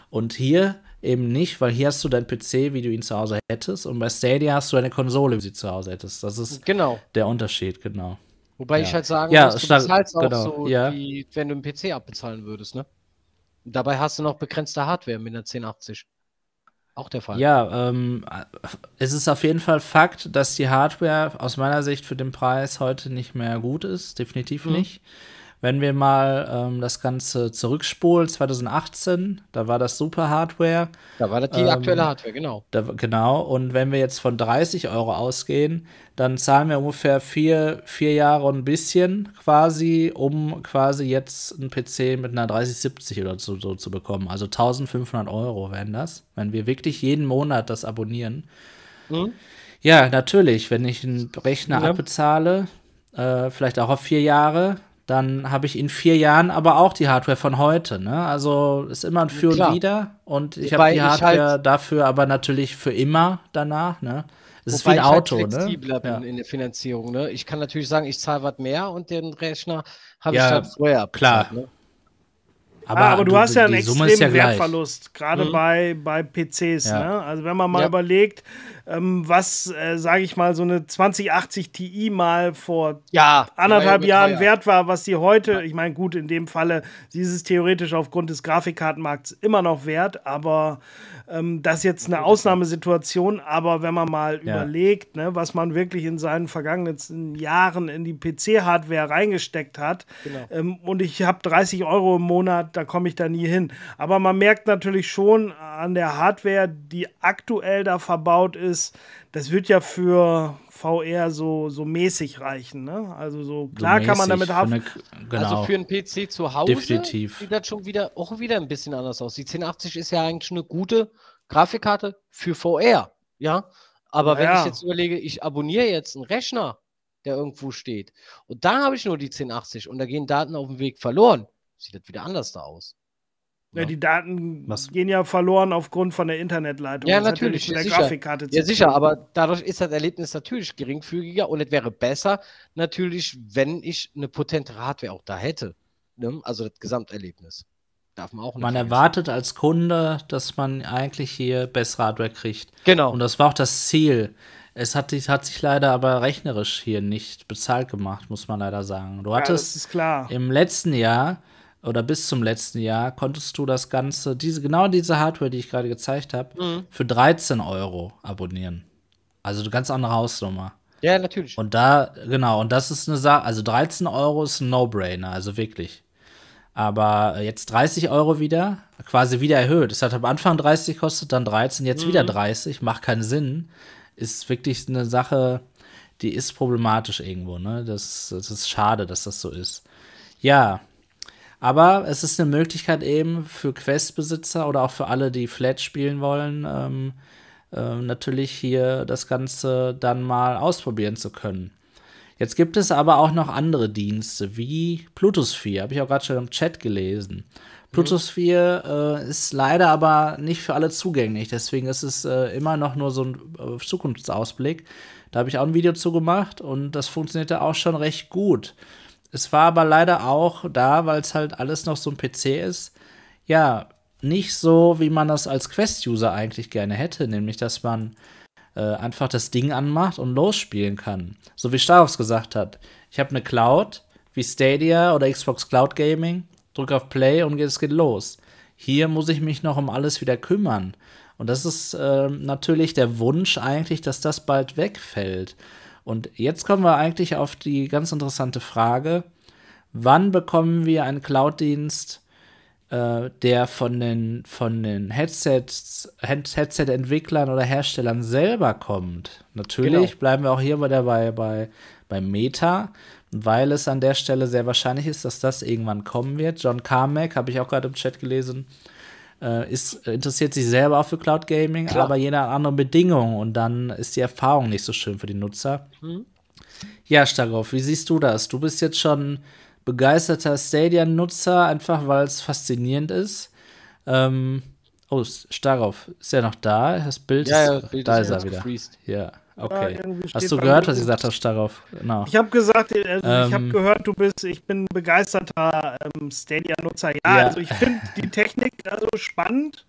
A: Und hier eben nicht, weil hier hast du deinen PC, wie du ihn zu Hause hättest, und bei Stadia hast du eine Konsole, wie du sie zu Hause hättest. Das ist genau. der Unterschied, genau.
C: Wobei
A: ja.
C: ich halt sagen
A: ja,
C: muss, du bezahlst auch genau. so, ja. wie, wenn du einen PC abbezahlen würdest, ne? Dabei hast du noch begrenzte Hardware mit einer 1080. Auch der Fall.
A: Ja, ähm, es ist auf jeden Fall Fakt, dass die Hardware aus meiner Sicht für den Preis heute nicht mehr gut ist. Definitiv mhm. nicht. Wenn wir mal ähm, das Ganze zurückspulen, 2018, da war das super Hardware.
C: Da war das die ähm, aktuelle Hardware, genau.
A: Da, genau, und wenn wir jetzt von 30 Euro ausgehen, dann zahlen wir ungefähr vier, vier Jahre und ein bisschen quasi, um quasi jetzt einen PC mit einer 3070 oder so, so zu bekommen. Also 1500 Euro wären das, wenn wir wirklich jeden Monat das abonnieren. Mhm. Ja, natürlich, wenn ich einen Rechner ja. abbezahle, äh, vielleicht auch auf vier Jahre, dann habe ich in vier Jahren aber auch die Hardware von heute. Ne? Also ist immer ein Für Klar. und Wider. Und ich habe die Hardware halt dafür aber natürlich für immer danach. Ne? Es ist wie ein Auto. Halt
C: flexibler ne? bin ja. in der Finanzierung. Ne? Ich kann natürlich sagen, ich zahle was mehr und den Rechner habe ja, ich halt vorher
A: abgezahlt. Klar. Ne?
B: Aber, ah, aber du, du, hast ja einen extremen ja Wertverlust, gerade mhm. bei, bei PCs. Ja. Ne? Also wenn man mal ja. überlegt, ähm, was, äh, sage ich mal, so eine 2080 Ti mal vor
C: ja,
B: anderthalb Jahren wert war, was sie heute, ich meine, gut, in dem Falle, sie ist es theoretisch aufgrund des Grafikkartenmarkts immer noch wert, aber ähm, das ist jetzt eine Ausnahmesituation, aber wenn man mal ja. überlegt, ne, was man wirklich in seinen vergangenen Jahren in die PC-Hardware reingesteckt hat, genau. ähm, und ich habe 30 Euro im Monat, da komme ich da nie hin. Aber man merkt natürlich schon an der Hardware, die aktuell da verbaut ist, das wird ja für VR so, so mäßig reichen. Ne? Also so klar so kann man damit haben.
C: Genau. Also für einen PC zu Hause
A: Definitiv.
C: sieht das schon wieder auch wieder ein bisschen anders aus. Die 1080 ist ja eigentlich eine gute Grafikkarte für VR, ja. Aber wenn ja. ich jetzt überlege, ich abonniere jetzt einen Rechner, der irgendwo steht, und da habe ich nur die 1080 und da gehen Daten auf dem Weg verloren, sieht das wieder anders da aus.
B: Ja, die Daten Was? gehen ja verloren aufgrund von der Internetleitung.
C: Ja, das natürlich. Ja, sicher. Grafikkarte ja, sicher, aber dadurch ist das Erlebnis natürlich geringfügiger und es wäre besser, natürlich, wenn ich eine potente Hardware auch da hätte. Ne? Also das Gesamterlebnis. Darf man auch nicht.
A: Man erwartet als Kunde, dass man eigentlich hier bessere Hardware kriegt.
C: Genau.
A: Und das war auch das Ziel. Es hat, hat sich leider aber rechnerisch hier nicht bezahlt gemacht, muss man leider sagen. Du hattest
B: ja,
A: im letzten Jahr oder bis zum letzten Jahr konntest du das Ganze, diese, genau diese Hardware, die ich gerade gezeigt habe, mhm. für 13 Euro abonnieren. Also eine ganz andere Hausnummer.
C: Ja, natürlich.
A: Und da, genau, und das ist eine Sache, also 13 Euro ist ein No-Brainer, also wirklich. Aber jetzt 30 Euro wieder, quasi wieder erhöht. Es hat am Anfang 30 gekostet, dann 13, jetzt mhm. wieder 30, macht keinen Sinn. Ist wirklich eine Sache, die ist problematisch irgendwo, ne? Das, das ist schade, dass das so ist. Ja, aber es ist eine Möglichkeit eben für Quest-Besitzer oder auch für alle, die Flat spielen wollen, ähm, äh, natürlich hier das Ganze dann mal ausprobieren zu können. Jetzt gibt es aber auch noch andere Dienste, wie Plutosphere, habe ich auch gerade schon im Chat gelesen. Plutosphere äh, ist leider aber nicht für alle zugänglich, deswegen ist es äh, immer noch nur so ein äh, Zukunftsausblick. Da habe ich auch ein Video zu gemacht und das funktionierte auch schon recht gut. Es war aber leider auch da, weil es halt alles noch so ein PC ist, ja, nicht so, wie man das als Quest-User eigentlich gerne hätte, nämlich dass man äh, einfach das Ding anmacht und losspielen kann. So wie Starox gesagt hat. Ich habe eine Cloud, wie Stadia oder Xbox Cloud Gaming, drücke auf Play und es geht los. Hier muss ich mich noch um alles wieder kümmern. Und das ist äh, natürlich der Wunsch eigentlich, dass das bald wegfällt. Und jetzt kommen wir eigentlich auf die ganz interessante Frage, wann bekommen wir einen Cloud-Dienst, äh, der von den, von den Headsets, Headset-Entwicklern oder Herstellern selber kommt? Natürlich genau. bleiben wir auch hier bei, bei, bei, bei Meta, weil es an der Stelle sehr wahrscheinlich ist, dass das irgendwann kommen wird. John Carmack, habe ich auch gerade im Chat gelesen, äh, ist, interessiert sich selber auch für Cloud Gaming, Klar. aber jeder andere Bedingungen und dann ist die Erfahrung nicht so schön für die Nutzer. Mhm. Ja, Stagoff, wie siehst du das? Du bist jetzt schon begeisterter Stadia-Nutzer, einfach weil es faszinierend ist. Ähm, oh, Staroff, ist er noch da? Das Bild, ja, ist, ja, Bild da ist, er wieder. Gefriest. Ja. Okay. Hast du gehört, was ich gesagt habe, darauf?
B: Genau. Ich habe gesagt, also ähm, ich habe gehört, du bist, ich bin begeisterter ähm, Stadia-Nutzer. Ja, ja, also ich finde die Technik also spannend.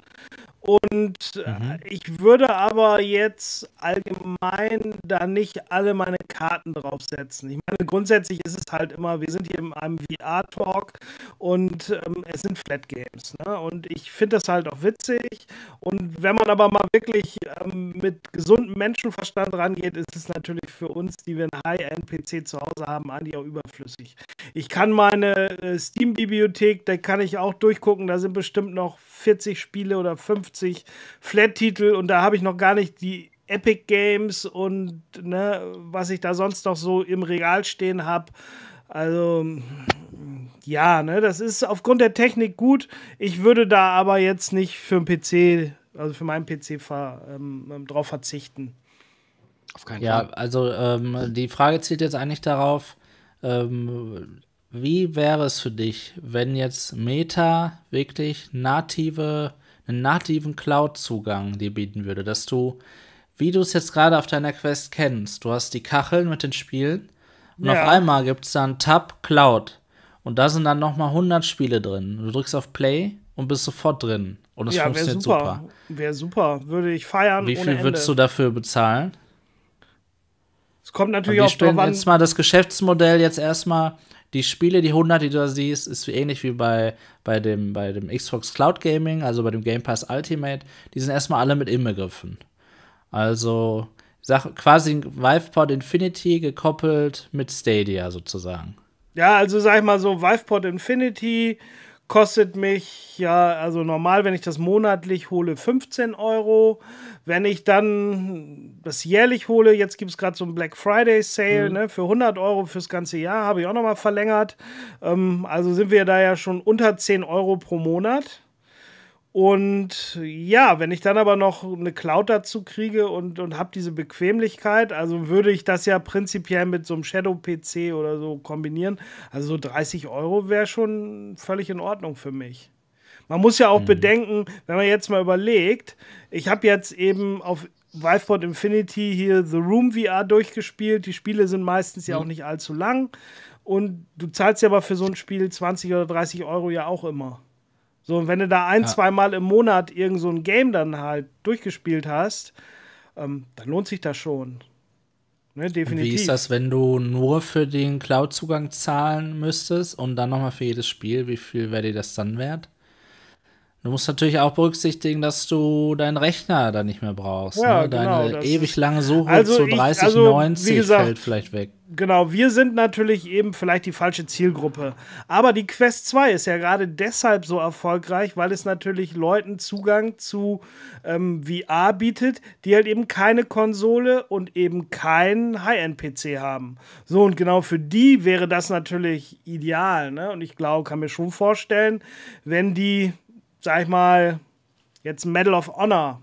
B: Und äh, mhm. ich würde aber jetzt allgemein da nicht alle meine Karten draufsetzen. Ich meine, grundsätzlich ist es halt immer, wir sind hier in einem VR-Talk und ähm, es sind Flat Games. Ne? Und ich finde das halt auch witzig. Und wenn man aber mal wirklich ähm, mit gesundem Menschenverstand rangeht, ist es natürlich für uns, die wir einen High-End-PC zu Hause haben, eigentlich auch überflüssig. Ich kann meine äh, Steam-Bibliothek, da kann ich auch durchgucken, da sind bestimmt noch 40 Spiele oder 50 Flat-Titel und da habe ich noch gar nicht die Epic Games und ne, was ich da sonst noch so im Regal stehen habe. Also ja, ne, das ist aufgrund der Technik gut. Ich würde da aber jetzt nicht für einen PC, also für meinen PC ver, ähm, drauf verzichten.
A: Auf keinen ja, Fall. Ja, also ähm, die Frage zielt jetzt eigentlich darauf, ähm, wie wäre es für dich, wenn jetzt Meta wirklich native, einen nativen Cloud-Zugang dir bieten würde, dass du, wie du es jetzt gerade auf deiner Quest kennst, du hast die Kacheln mit den Spielen und ja. auf einmal gibt es dann Tab Cloud und da sind dann nochmal 100 Spiele drin. Du drückst auf Play und bist sofort drin und es ja, funktioniert super. super.
B: Wäre super, würde ich feiern.
A: Wie viel würdest du dafür bezahlen?
B: Es kommt natürlich auch
A: drauf an. Jetzt mal das Geschäftsmodell jetzt erstmal die Spiele, die 100, die du da siehst, ist ähnlich wie bei, bei, dem, bei dem Xbox Cloud Gaming, also bei dem Game Pass Ultimate. Die sind erstmal alle mit inbegriffen. Also sag, quasi Vivepod Infinity gekoppelt mit Stadia sozusagen.
B: Ja, also sag ich mal so, Vivepod Infinity kostet mich ja, also normal, wenn ich das monatlich hole, 15 Euro. Wenn ich dann das jährlich hole, jetzt gibt es gerade so einen Black Friday Sale, mhm. ne, für 100 Euro fürs ganze Jahr, habe ich auch nochmal verlängert. Ähm, also sind wir da ja schon unter 10 Euro pro Monat. Und ja, wenn ich dann aber noch eine Cloud dazu kriege und, und habe diese Bequemlichkeit, also würde ich das ja prinzipiell mit so einem Shadow-PC oder so kombinieren. Also so 30 Euro wäre schon völlig in Ordnung für mich. Man muss ja auch mhm. bedenken, wenn man jetzt mal überlegt, ich habe jetzt eben auf Viveport Infinity hier The Room VR durchgespielt. Die Spiele sind meistens ja auch mhm. nicht allzu lang. Und du zahlst ja aber für so ein Spiel 20 oder 30 Euro ja auch immer. So, und wenn du da ein, ja. zwei Mal im Monat irgend so ein Game dann halt durchgespielt hast, ähm, dann lohnt sich das schon. Ne, definitiv.
A: Wie ist das, wenn du nur für den Cloud-Zugang zahlen müsstest und dann nochmal für jedes Spiel? Wie viel wäre dir das dann wert? Du musst natürlich auch berücksichtigen, dass du deinen Rechner da nicht mehr brauchst. Ja, ne? Deine genau, ewig lange Suche also zu 3090 also, fällt vielleicht weg.
B: Genau, wir sind natürlich eben vielleicht die falsche Zielgruppe. Aber die Quest 2 ist ja gerade deshalb so erfolgreich, weil es natürlich Leuten Zugang zu ähm, VR bietet, die halt eben keine Konsole und eben keinen High-End-PC haben. So, und genau für die wäre das natürlich ideal. Ne? Und ich glaube, kann mir schon vorstellen, wenn die sag ich mal, jetzt Medal of Honor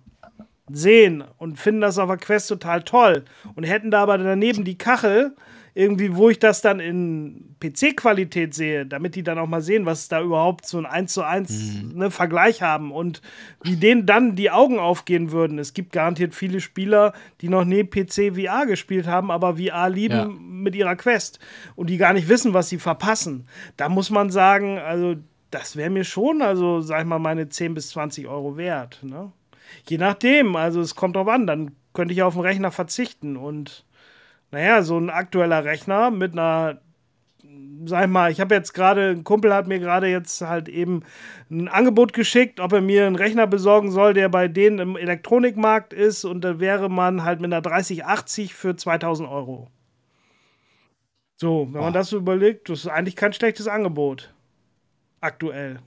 B: sehen und finden das auf der Quest total toll und hätten da aber daneben die Kachel, irgendwie, wo ich das dann in PC-Qualität sehe, damit die dann auch mal sehen, was da überhaupt so ein 1 zu 1 mhm. ne, Vergleich haben und wie denen dann die Augen aufgehen würden. Es gibt garantiert viele Spieler, die noch nie PC VR gespielt haben, aber VR lieben ja. mit ihrer Quest und die gar nicht wissen, was sie verpassen. Da muss man sagen, also das wäre mir schon, also sag ich mal, meine 10 bis 20 Euro wert. Ne? Je nachdem, also es kommt drauf an, dann könnte ich auf den Rechner verzichten. Und naja, so ein aktueller Rechner mit einer, sag ich mal, ich habe jetzt gerade, ein Kumpel hat mir gerade jetzt halt eben ein Angebot geschickt, ob er mir einen Rechner besorgen soll, der bei denen im Elektronikmarkt ist. Und da wäre man halt mit einer 3080 für 2000 Euro. So, wenn man das so überlegt, das ist eigentlich kein schlechtes Angebot aktuell.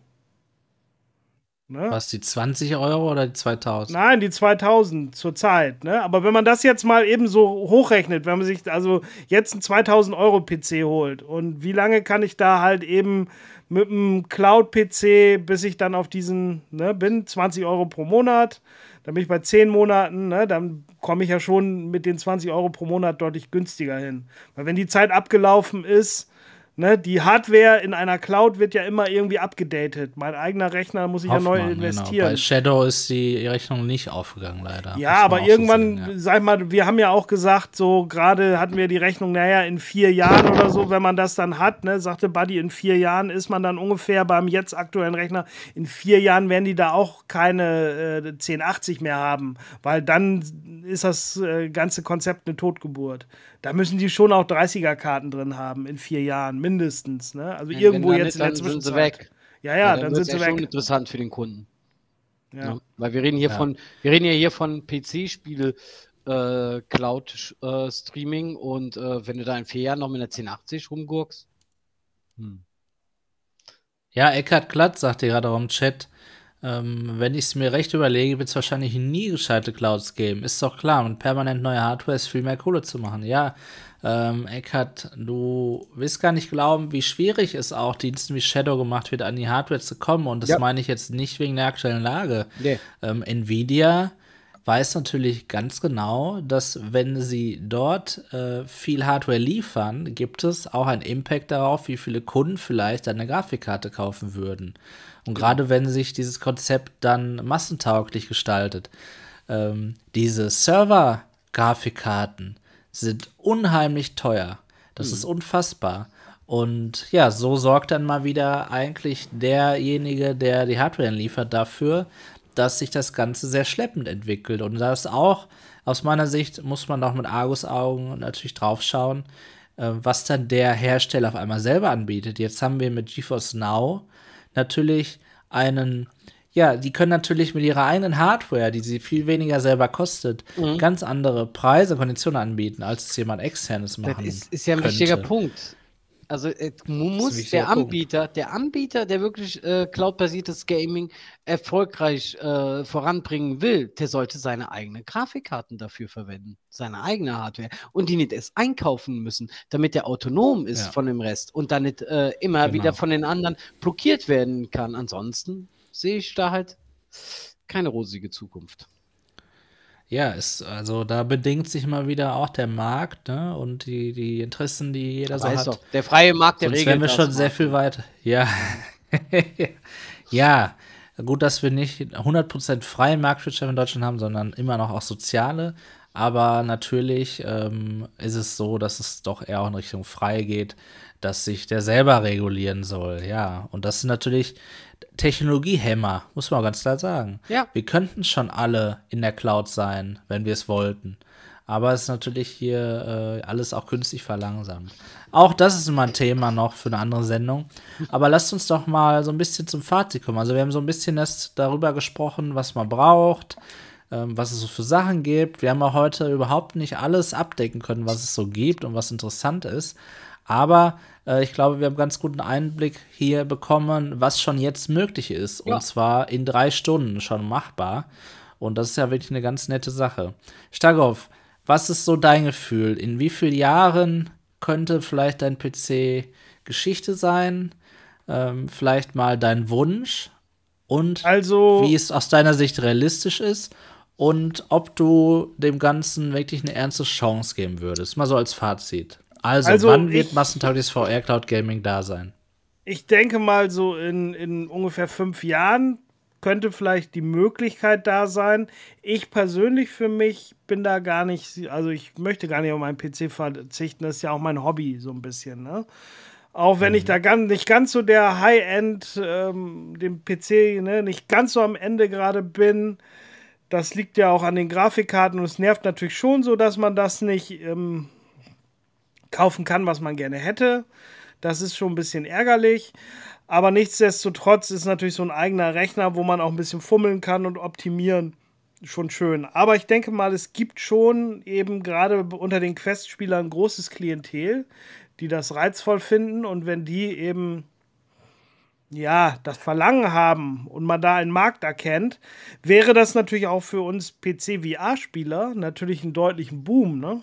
A: Ne? Was, die 20 Euro oder die 2000?
B: Nein, die 2000 zurzeit. Ne? Aber wenn man das jetzt mal eben so hochrechnet, wenn man sich also jetzt einen 2000 Euro PC holt und wie lange kann ich da halt eben mit einem Cloud-PC, bis ich dann auf diesen ne, bin, 20 Euro pro Monat, dann bin ich bei 10 Monaten, ne, dann komme ich ja schon mit den 20 Euro pro Monat deutlich günstiger hin. Weil wenn die Zeit abgelaufen ist, Ne, die Hardware in einer Cloud wird ja immer irgendwie abgedatet. Mein eigener Rechner muss ich Hoffmann, ja neu genau. investieren. Genau. Bei
A: Shadow ist die Rechnung nicht aufgegangen, leider.
B: Ja, aber irgendwann, so sehen, ja. sag mal, wir haben ja auch gesagt, so gerade hatten wir die Rechnung, naja, in vier Jahren oder so, wenn man das dann hat, ne, sagte Buddy, in vier Jahren ist man dann ungefähr beim jetzt aktuellen Rechner, in vier Jahren werden die da auch keine äh, 1080 mehr haben, weil dann ist das äh, ganze Konzept eine Totgeburt da müssen die schon auch 30er-Karten drin haben in vier Jahren, mindestens. Ne? Also ja, irgendwo jetzt nicht, in der Zwischenzeit. Sind sie weg.
C: Ja, ja, ja dann, dann sind sie weg. schon interessant für den Kunden. Ja. ja. Weil wir reden hier von, wir reden ja hier von PC-Spiele, äh, Cloud-Streaming äh, und äh, wenn du da in vier Jahren noch mit einer 1080 rumgurkst. Hm.
A: Ja, Eckhard Glatt sagte gerade auch im Chat, ähm, wenn ich es mir recht überlege, wird es wahrscheinlich nie gescheite Clouds geben. Ist doch klar. Und permanent neue Hardware ist viel mehr Kohle zu machen. Ja, ähm, Eckhardt, du willst gar nicht glauben, wie schwierig es auch Diensten wie Shadow gemacht wird, an die Hardware zu kommen. Und das ja. meine ich jetzt nicht wegen der aktuellen Lage. Nee. Ähm, Nvidia weiß natürlich ganz genau, dass wenn sie dort äh, viel Hardware liefern, gibt es auch einen Impact darauf, wie viele Kunden vielleicht eine Grafikkarte kaufen würden. Und gerade wenn sich dieses Konzept dann massentauglich gestaltet, ähm, diese Server-Grafikkarten sind unheimlich teuer. Das mhm. ist unfassbar. Und ja, so sorgt dann mal wieder eigentlich derjenige, der die Hardware liefert, dafür, dass sich das Ganze sehr schleppend entwickelt. Und das auch, aus meiner Sicht, muss man auch mit Argus-Augen natürlich drauf schauen, äh, was dann der Hersteller auf einmal selber anbietet. Jetzt haben wir mit GeForce Now natürlich einen, ja, die können natürlich mit ihrer eigenen Hardware, die sie viel weniger selber kostet, mhm. ganz andere Preise, Konditionen anbieten, als es jemand externes machen
C: Das ist, ist ja ein könnte. wichtiger Punkt. Also äh, muss der Anbieter, Punkt. der Anbieter, der wirklich äh, cloud-basiertes Gaming erfolgreich äh, voranbringen will, der sollte seine eigenen Grafikkarten dafür verwenden, seine eigene Hardware und die nicht erst einkaufen müssen, damit der autonom ist ja. von dem Rest und dann nicht äh, immer genau. wieder von den anderen blockiert werden kann. Ansonsten sehe ich da halt keine rosige Zukunft.
A: Ja, ist, also da bedingt sich mal wieder auch der Markt ne? und die, die Interessen, die jeder so hat. Doch,
C: der freie Markt, der
A: Sonst regelt wären wir schon sehr viel weiter. Ja. ja, gut, dass wir nicht 100% freie Marktwirtschaft in Deutschland haben, sondern immer noch auch soziale. Aber natürlich ähm, ist es so, dass es doch eher auch in Richtung frei geht, dass sich der selber regulieren soll. Ja, und das sind natürlich Technologiehämmer, muss man ganz klar sagen. Ja. Wir könnten schon alle in der Cloud sein, wenn wir es wollten. Aber es ist natürlich hier äh, alles auch künstlich verlangsamt. Auch das ist immer ein Thema noch für eine andere Sendung. Aber lasst uns doch mal so ein bisschen zum Fazit kommen. Also wir haben so ein bisschen das darüber gesprochen, was man braucht, was es so für Sachen gibt. Wir haben auch heute überhaupt nicht alles abdecken können, was es so gibt und was interessant ist. Aber äh, ich glaube, wir haben ganz guten Einblick hier bekommen, was schon jetzt möglich ist. Ja. Und zwar in drei Stunden schon machbar. Und das ist ja wirklich eine ganz nette Sache. Stagov, was ist so dein Gefühl? In wie vielen Jahren könnte vielleicht dein PC Geschichte sein? Ähm, vielleicht mal dein Wunsch? Und
B: also,
A: wie es aus deiner Sicht realistisch ist? Und ob du dem Ganzen wirklich eine ernste Chance geben würdest? Mal so als Fazit. Also, also wann wird massentaugliches VR Cloud Gaming da sein?
B: Ich denke mal, so in, in ungefähr fünf Jahren könnte vielleicht die Möglichkeit da sein. Ich persönlich für mich bin da gar nicht, also ich möchte gar nicht auf meinen PC verzichten, das ist ja auch mein Hobby so ein bisschen, ne? Auch wenn mhm. ich da ganz, nicht ganz so der High-End, ähm, dem PC, ne, nicht ganz so am Ende gerade bin. Das liegt ja auch an den Grafikkarten und es nervt natürlich schon so, dass man das nicht ähm, kaufen kann, was man gerne hätte. Das ist schon ein bisschen ärgerlich. Aber nichtsdestotrotz ist natürlich so ein eigener Rechner, wo man auch ein bisschen fummeln kann und optimieren, schon schön. Aber ich denke mal, es gibt schon eben gerade unter den Quest-Spielern großes Klientel, die das reizvoll finden. Und wenn die eben ja, das Verlangen haben und man da einen Markt erkennt, wäre das natürlich auch für uns PC-VR-Spieler natürlich einen deutlichen Boom, ne?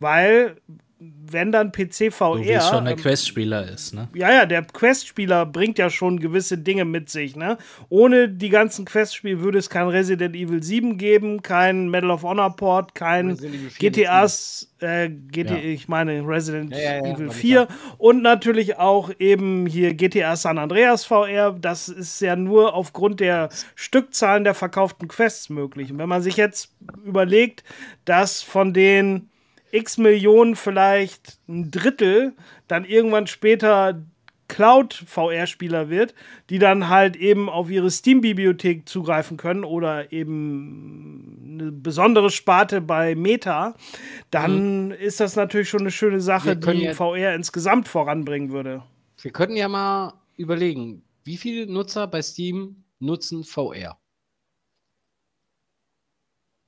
B: Weil wenn dann PC VR. So wie
A: schon der ähm, Quest-Spieler ist, ne?
B: Ja, ja, der Quest-Spieler bringt ja schon gewisse Dinge mit sich, ne? Ohne die ganzen Quest-Spiele würde es kein Resident Evil 7 geben, kein Medal of Honor Port, kein GTAs, äh, GT, ja. ich meine Resident ja, ja, Evil 4 und natürlich auch eben hier GTA San Andreas VR. Das ist ja nur aufgrund der Stückzahlen der verkauften Quests möglich. Und wenn man sich jetzt überlegt, dass von den x Millionen vielleicht ein Drittel dann irgendwann später Cloud-VR-Spieler wird, die dann halt eben auf ihre Steam-Bibliothek zugreifen können oder eben eine besondere Sparte bei Meta, dann mhm. ist das natürlich schon eine schöne Sache, die ja, VR insgesamt voranbringen würde.
C: Wir könnten ja mal überlegen, wie viele Nutzer bei Steam nutzen VR?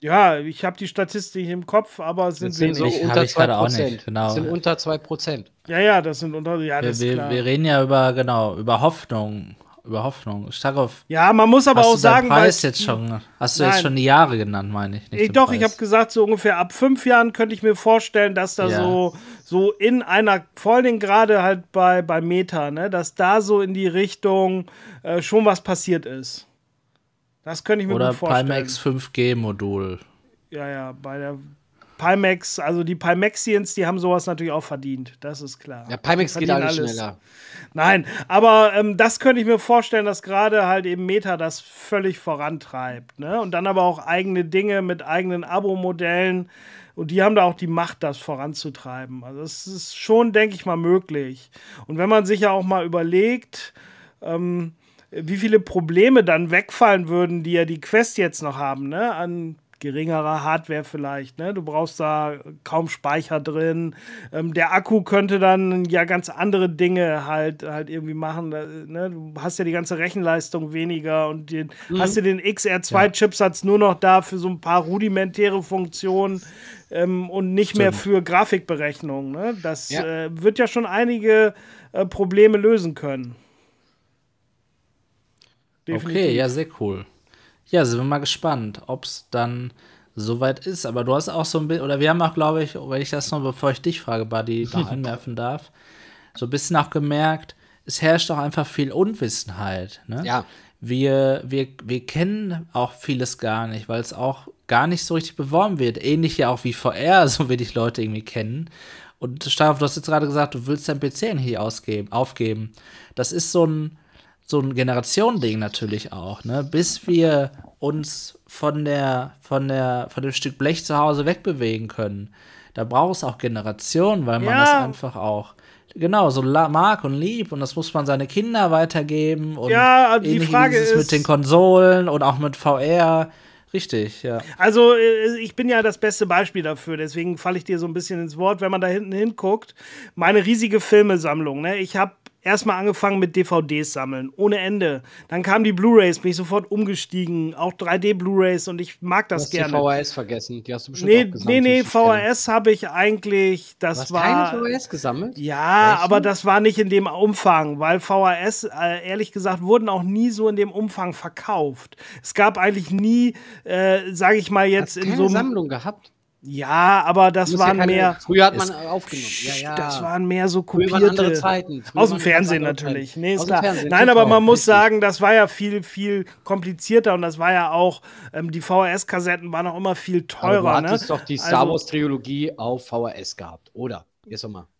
B: Ja, ich habe die Statistik im Kopf, aber es sind,
C: sind so unter 2%. Genau. sind unter 2%.
B: Ja, ja, das sind unter, ja,
A: das wir, wir, wir, reden ja über, genau, über Hoffnung. Über Hoffnung. Stark auf.
B: Ja, man muss aber auch sagen,
A: Preis jetzt schon, hast du nein. jetzt schon die Jahre genannt, meine ich.
B: ich doch, Preis. ich habe gesagt, so ungefähr ab fünf Jahren könnte ich mir vorstellen, dass da ja. so, so in einer, vor allem gerade halt bei, bei Meta, ne, dass da so in die Richtung äh, schon was passiert ist. Das könnte ich mir
A: Oder
B: gut vorstellen.
A: Oder Pimax 5G-Modul.
B: Ja, ja, bei der Pimax, also die Pimaxians, die haben sowas natürlich auch verdient, das ist klar.
C: Ja, Pimax geht alles schneller.
B: Nein, aber ähm, das könnte ich mir vorstellen, dass gerade halt eben Meta das völlig vorantreibt. Ne? Und dann aber auch eigene Dinge mit eigenen Abo-Modellen. Und die haben da auch die Macht, das voranzutreiben. Also es ist schon, denke ich mal, möglich. Und wenn man sich ja auch mal überlegt, ähm, wie viele Probleme dann wegfallen würden, die ja die Quest jetzt noch haben, ne? An geringerer Hardware vielleicht. Ne? Du brauchst da kaum Speicher drin. Ähm, der Akku könnte dann ja ganz andere Dinge halt, halt irgendwie machen. Ne? Du hast ja die ganze Rechenleistung weniger und den, mhm. hast du den XR2-Chipsatz ja. nur noch da für so ein paar rudimentäre Funktionen. Ähm, und nicht mehr für Grafikberechnung. Ne? Das ja. Äh, wird ja schon einige äh, Probleme lösen können.
A: Definitiv. Okay, ja, sehr cool. Ja, sind wir mal gespannt, ob es dann soweit ist. Aber du hast auch so ein bisschen, oder wir haben auch, glaube ich, wenn ich das noch, bevor ich dich frage, Buddy, noch anwerfen darf, so ein bisschen auch gemerkt, es herrscht auch einfach viel Unwissenheit. Ne?
C: Ja.
A: Wir, wir, wir kennen auch vieles gar nicht, weil es auch gar nicht so richtig beworben wird. Ähnlich ja auch wie VR, so wie dich Leute irgendwie kennen. Und Stefan, du hast jetzt gerade gesagt, du willst dein PC nicht ausgeben, aufgeben. Das ist so ein, so ein Generationending natürlich auch, ne? Bis wir uns von der, von der, von dem Stück Blech zu Hause wegbewegen können. Da braucht es auch Generationen, weil man ja. das einfach auch genau so mag und lieb und das muss man seine Kinder weitergeben und
B: ja, die Frage ist
A: mit den Konsolen und auch mit VR Richtig, ja.
B: Also äh, ich bin ja das beste Beispiel dafür, deswegen falle ich dir so ein bisschen ins Wort, wenn man da hinten hinguckt. Meine riesige Filmesammlung, ne? Ich habe erstmal angefangen mit DVDs sammeln, ohne Ende. Dann kamen die Blu-rays, bin ich sofort umgestiegen, auch 3D Blu-rays und ich mag das
C: du hast
B: gerne.
C: Die VHS vergessen, die hast du bestimmt
B: nee,
C: auch gesammelt.
B: Nee, nee, VHS habe ich eigentlich, das
C: du hast
B: war
C: keine VHS gesammelt?
B: Ja, Echt? aber das war nicht in dem Umfang, weil VHS äh, ehrlich gesagt wurden auch nie so in dem Umfang verkauft. Es gab eigentlich nie, äh, sage ich mal jetzt
C: hast
B: in
C: keine
B: so einem
C: Sammlung gehabt.
B: Ja, aber das waren
C: ja keine,
B: mehr.
C: Früher hat man aufgenommen. Ja, ja.
B: Das waren mehr so kopierte.
C: waren andere Zeiten. Früher
B: aus dem Fernsehen natürlich. Nee, ist klar. Nein, aber man muss sagen, das war ja viel, viel komplizierter und das war ja auch, ähm, die VHS-Kassetten waren auch immer viel
C: Aber
B: teurer.
C: du hattest
B: ne?
C: doch die Star
B: Also-
C: Wars Trilogie auf VHS gehabt, oder? Jetzt doch mal.
B: Ich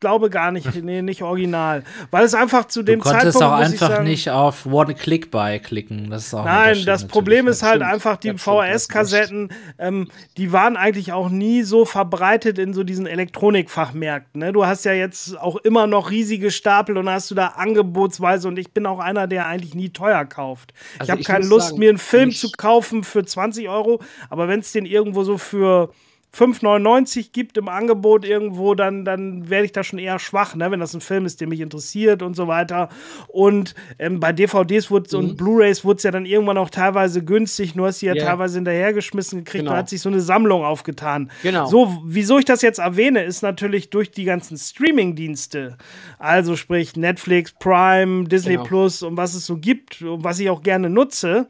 B: glaube gar nicht, nee, nicht original. Weil es einfach zu
A: Du
B: dem
A: konntest
B: Zeitpunkt.
A: auch einfach
B: sagen,
A: nicht auf One-Click-Buy klicken. Das ist auch ein
B: Nein, das. Problem ist halt
C: stimmt.
B: einfach, die VHS-Kassetten, ähm, die waren eigentlich auch nie so verbreitet in so diesen Elektronikfachmärkten. Ne? Du hast ja jetzt auch immer noch riesige Stapel und hast du da angebotsweise und ich bin auch einer, der eigentlich nie teuer kauft. ich
C: Also
B: habe
C: ich
B: keine
C: muss
B: Lust,
C: sagen,
B: mir einen Film zu kaufen für 20 Euro, aber wenn es den irgendwo so für 5,99 gibt im Angebot irgendwo, dann, dann werde ich da schon eher schwach, ne? wenn das ein Film ist, der mich interessiert und so weiter. Und ähm, bei DVDs
C: Mhm.
B: und Blu-Rays wurde es ja dann irgendwann auch teilweise günstig. Du hast sie ja
C: Ja.
B: teilweise hinterhergeschmissen gekriegt
C: Genau.
B: und hat sich so eine Sammlung aufgetan.
C: Genau.
B: So, wieso ich das jetzt erwähne, ist natürlich durch die ganzen Streaming-Dienste. Also sprich Netflix, Prime, Disney
C: Genau.
B: Plus und was es so gibt und was ich auch gerne nutze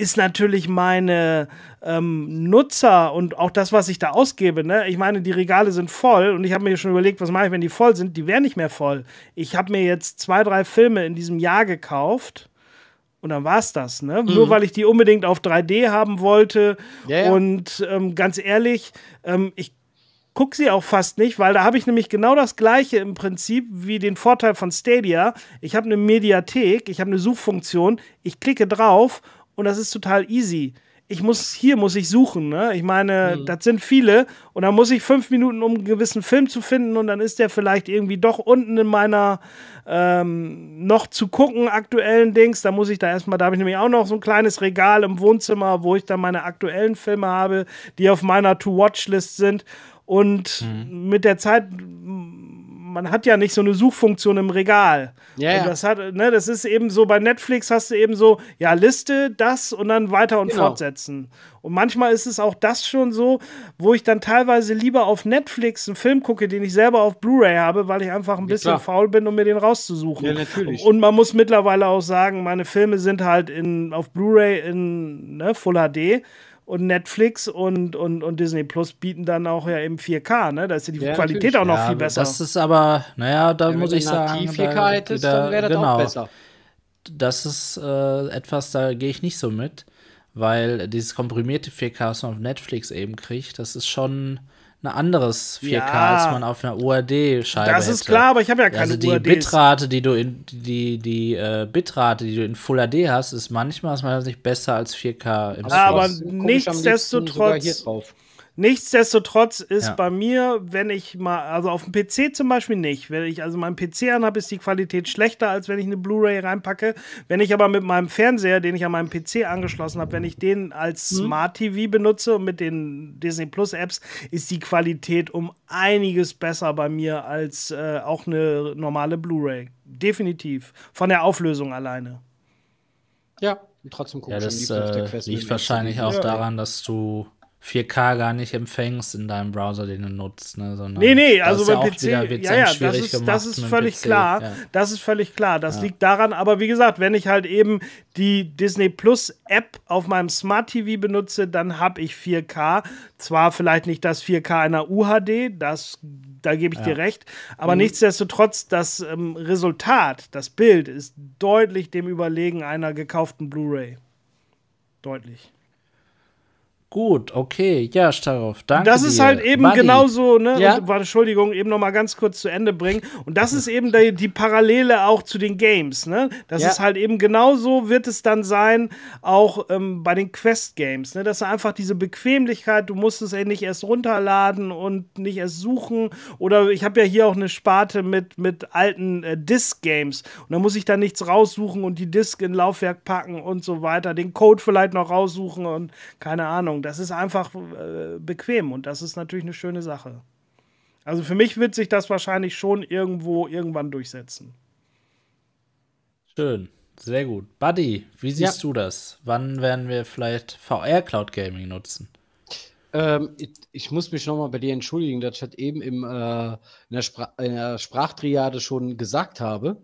B: ist natürlich meine ähm, Nutzer und auch das, was ich da ausgebe. Ne? Ich meine, die Regale sind voll und ich habe mir schon überlegt, was mache ich, wenn die voll sind? Die wären nicht mehr voll. Ich habe mir jetzt zwei, drei Filme in diesem Jahr gekauft. Und dann war es das, ne? Nur weil ich die unbedingt auf 3D haben wollte.
C: Ja, ja.
B: Und ähm, ganz ehrlich, ähm, ich gucke sie auch fast nicht, weil da habe ich nämlich genau das gleiche im Prinzip wie den Vorteil von Stadia. Ich habe eine Mediathek, ich habe eine Suchfunktion, ich klicke drauf und das ist total easy. Ich muss, hier muss ich suchen, ne? Ich meine,
C: Mhm.
B: das sind viele und dann muss ich fünf Minuten, um einen gewissen Film zu finden und dann ist der vielleicht irgendwie doch unten in meiner ähm, noch zu gucken aktuellen Dings. Da muss ich da erstmal, da habe ich nämlich auch noch so ein kleines Regal im Wohnzimmer, wo ich dann meine aktuellen Filme habe, die auf meiner To-Watch-List sind. Und
C: Mhm.
B: mit der Zeit, man hat ja nicht so eine Suchfunktion im Regal.
C: Ja,
B: und
C: ja.
B: das hat, ne, das ist eben so, bei Netflix hast du eben so, ja, Liste, das und dann weiter und
C: Genau.
B: fortsetzen. Und manchmal ist es auch das schon so, wo ich dann teilweise lieber auf Netflix einen Film gucke, den ich selber auf Blu-ray habe, weil ich einfach ein bisschen
C: klar.
B: faul bin, um mir den rauszusuchen.
C: Ja, natürlich.
B: Und man muss mittlerweile auch sagen, meine Filme sind halt in, auf Blu-ray in ne, Full HD. Und Netflix und, und, und Disney Plus bieten dann auch ja eben 4K, ne? Da ist ja die
C: Ja,
B: Qualität
C: natürlich.
B: auch noch
A: Ja,
B: viel besser.
A: Das ist aber, naja, da
C: Wenn
A: muss ich sagen.
C: nativ 4K
A: da
C: hättest,
A: wieder-
C: dann wäre das
A: genau,
C: auch besser.
A: Das ist äh, etwas, da gehe ich nicht so mit, weil dieses komprimierte 4K, was man auf Netflix eben kriegt, das ist schon ein anderes 4K,
B: Ja.
A: als man auf einer UAD-Scheibe
B: Das ist
A: hätte.
B: klar, aber ich habe ja keine
A: Also die
B: UADs.
A: Bitrate, die du in die die äh, Bitrate, die du in Full HD hast, ist manchmal aus meiner Sicht besser als 4K im
B: Ja, aber nichtsdestotrotz-
C: sogar hier drauf.
B: Nichtsdestotrotz ist
A: Ja.
B: bei mir, wenn ich mal, also auf dem PC zum Beispiel nicht, wenn ich also meinen PC anhabe, ist die Qualität schlechter, als wenn ich eine Blu-ray reinpacke. Wenn ich aber mit meinem Fernseher, den ich an meinem PC angeschlossen habe, wenn ich den als Smart TV benutze und mit den Disney Plus Apps, ist die Qualität um einiges besser bei mir als äh, auch eine normale Blu-ray. Definitiv. Von der Auflösung alleine.
C: Ja, und trotzdem guck
A: Ja, das
C: liebsten auf der
A: äh, liegt wahrscheinlich auch
B: Ja.
A: daran, dass du 4K gar nicht empfängst in deinem Browser, den du nutzt. Ne, sondern
B: Nee, nee, also
A: ja
B: beim
A: auch
B: PC,
A: wieder-
B: ja, ja, das ist,
A: gemacht
B: das ist völlig
A: PC,
B: klar.
A: ja.
B: Das ist völlig klar. Das
A: Ja.
B: liegt daran, aber wie gesagt, wenn ich halt eben die Disney Plus App auf meinem Smart TV benutze, dann habe ich 4K. Zwar vielleicht nicht das 4K einer UHD, das, da gebe ich dir recht, aber
A: Mhm.
B: nichtsdestotrotz, das ähm, Resultat, das Bild ist deutlich dem überlegen einer gekauften Blu-ray. Deutlich.
A: Gut, okay, ja, Starov, danke.
B: Das ist
A: dir.
B: halt eben
A: Buddy.
B: genauso, ne?
C: Ja?
B: Und, warte, Entschuldigung, eben noch mal ganz kurz zu Ende bringen. Und das ist eben die, die Parallele auch zu den Games, ne? Das
C: Ja.
B: ist halt eben genauso wird es dann sein, auch ähm, bei den Quest-Games, ne? Das ist einfach diese Bequemlichkeit, du musst es ja nicht erst runterladen und nicht erst suchen. Oder ich habe ja hier auch eine Sparte mit, mit alten äh, Disk-Games. Und da muss ich da nichts raussuchen und die Disk in Laufwerk packen und so weiter. Den Code vielleicht noch raussuchen und keine Ahnung. Das ist einfach äh, bequem und das ist natürlich eine schöne Sache. Also für mich wird sich das wahrscheinlich schon irgendwo irgendwann durchsetzen.
A: Schön, sehr gut. Buddy, wie siehst
C: Ja.
A: du das? Wann werden wir vielleicht VR Cloud Gaming nutzen?
C: Ähm, ich, ich muss mich nochmal bei dir entschuldigen, dass ich das eben im, äh, in, der Spra in der Sprachtriade schon gesagt habe.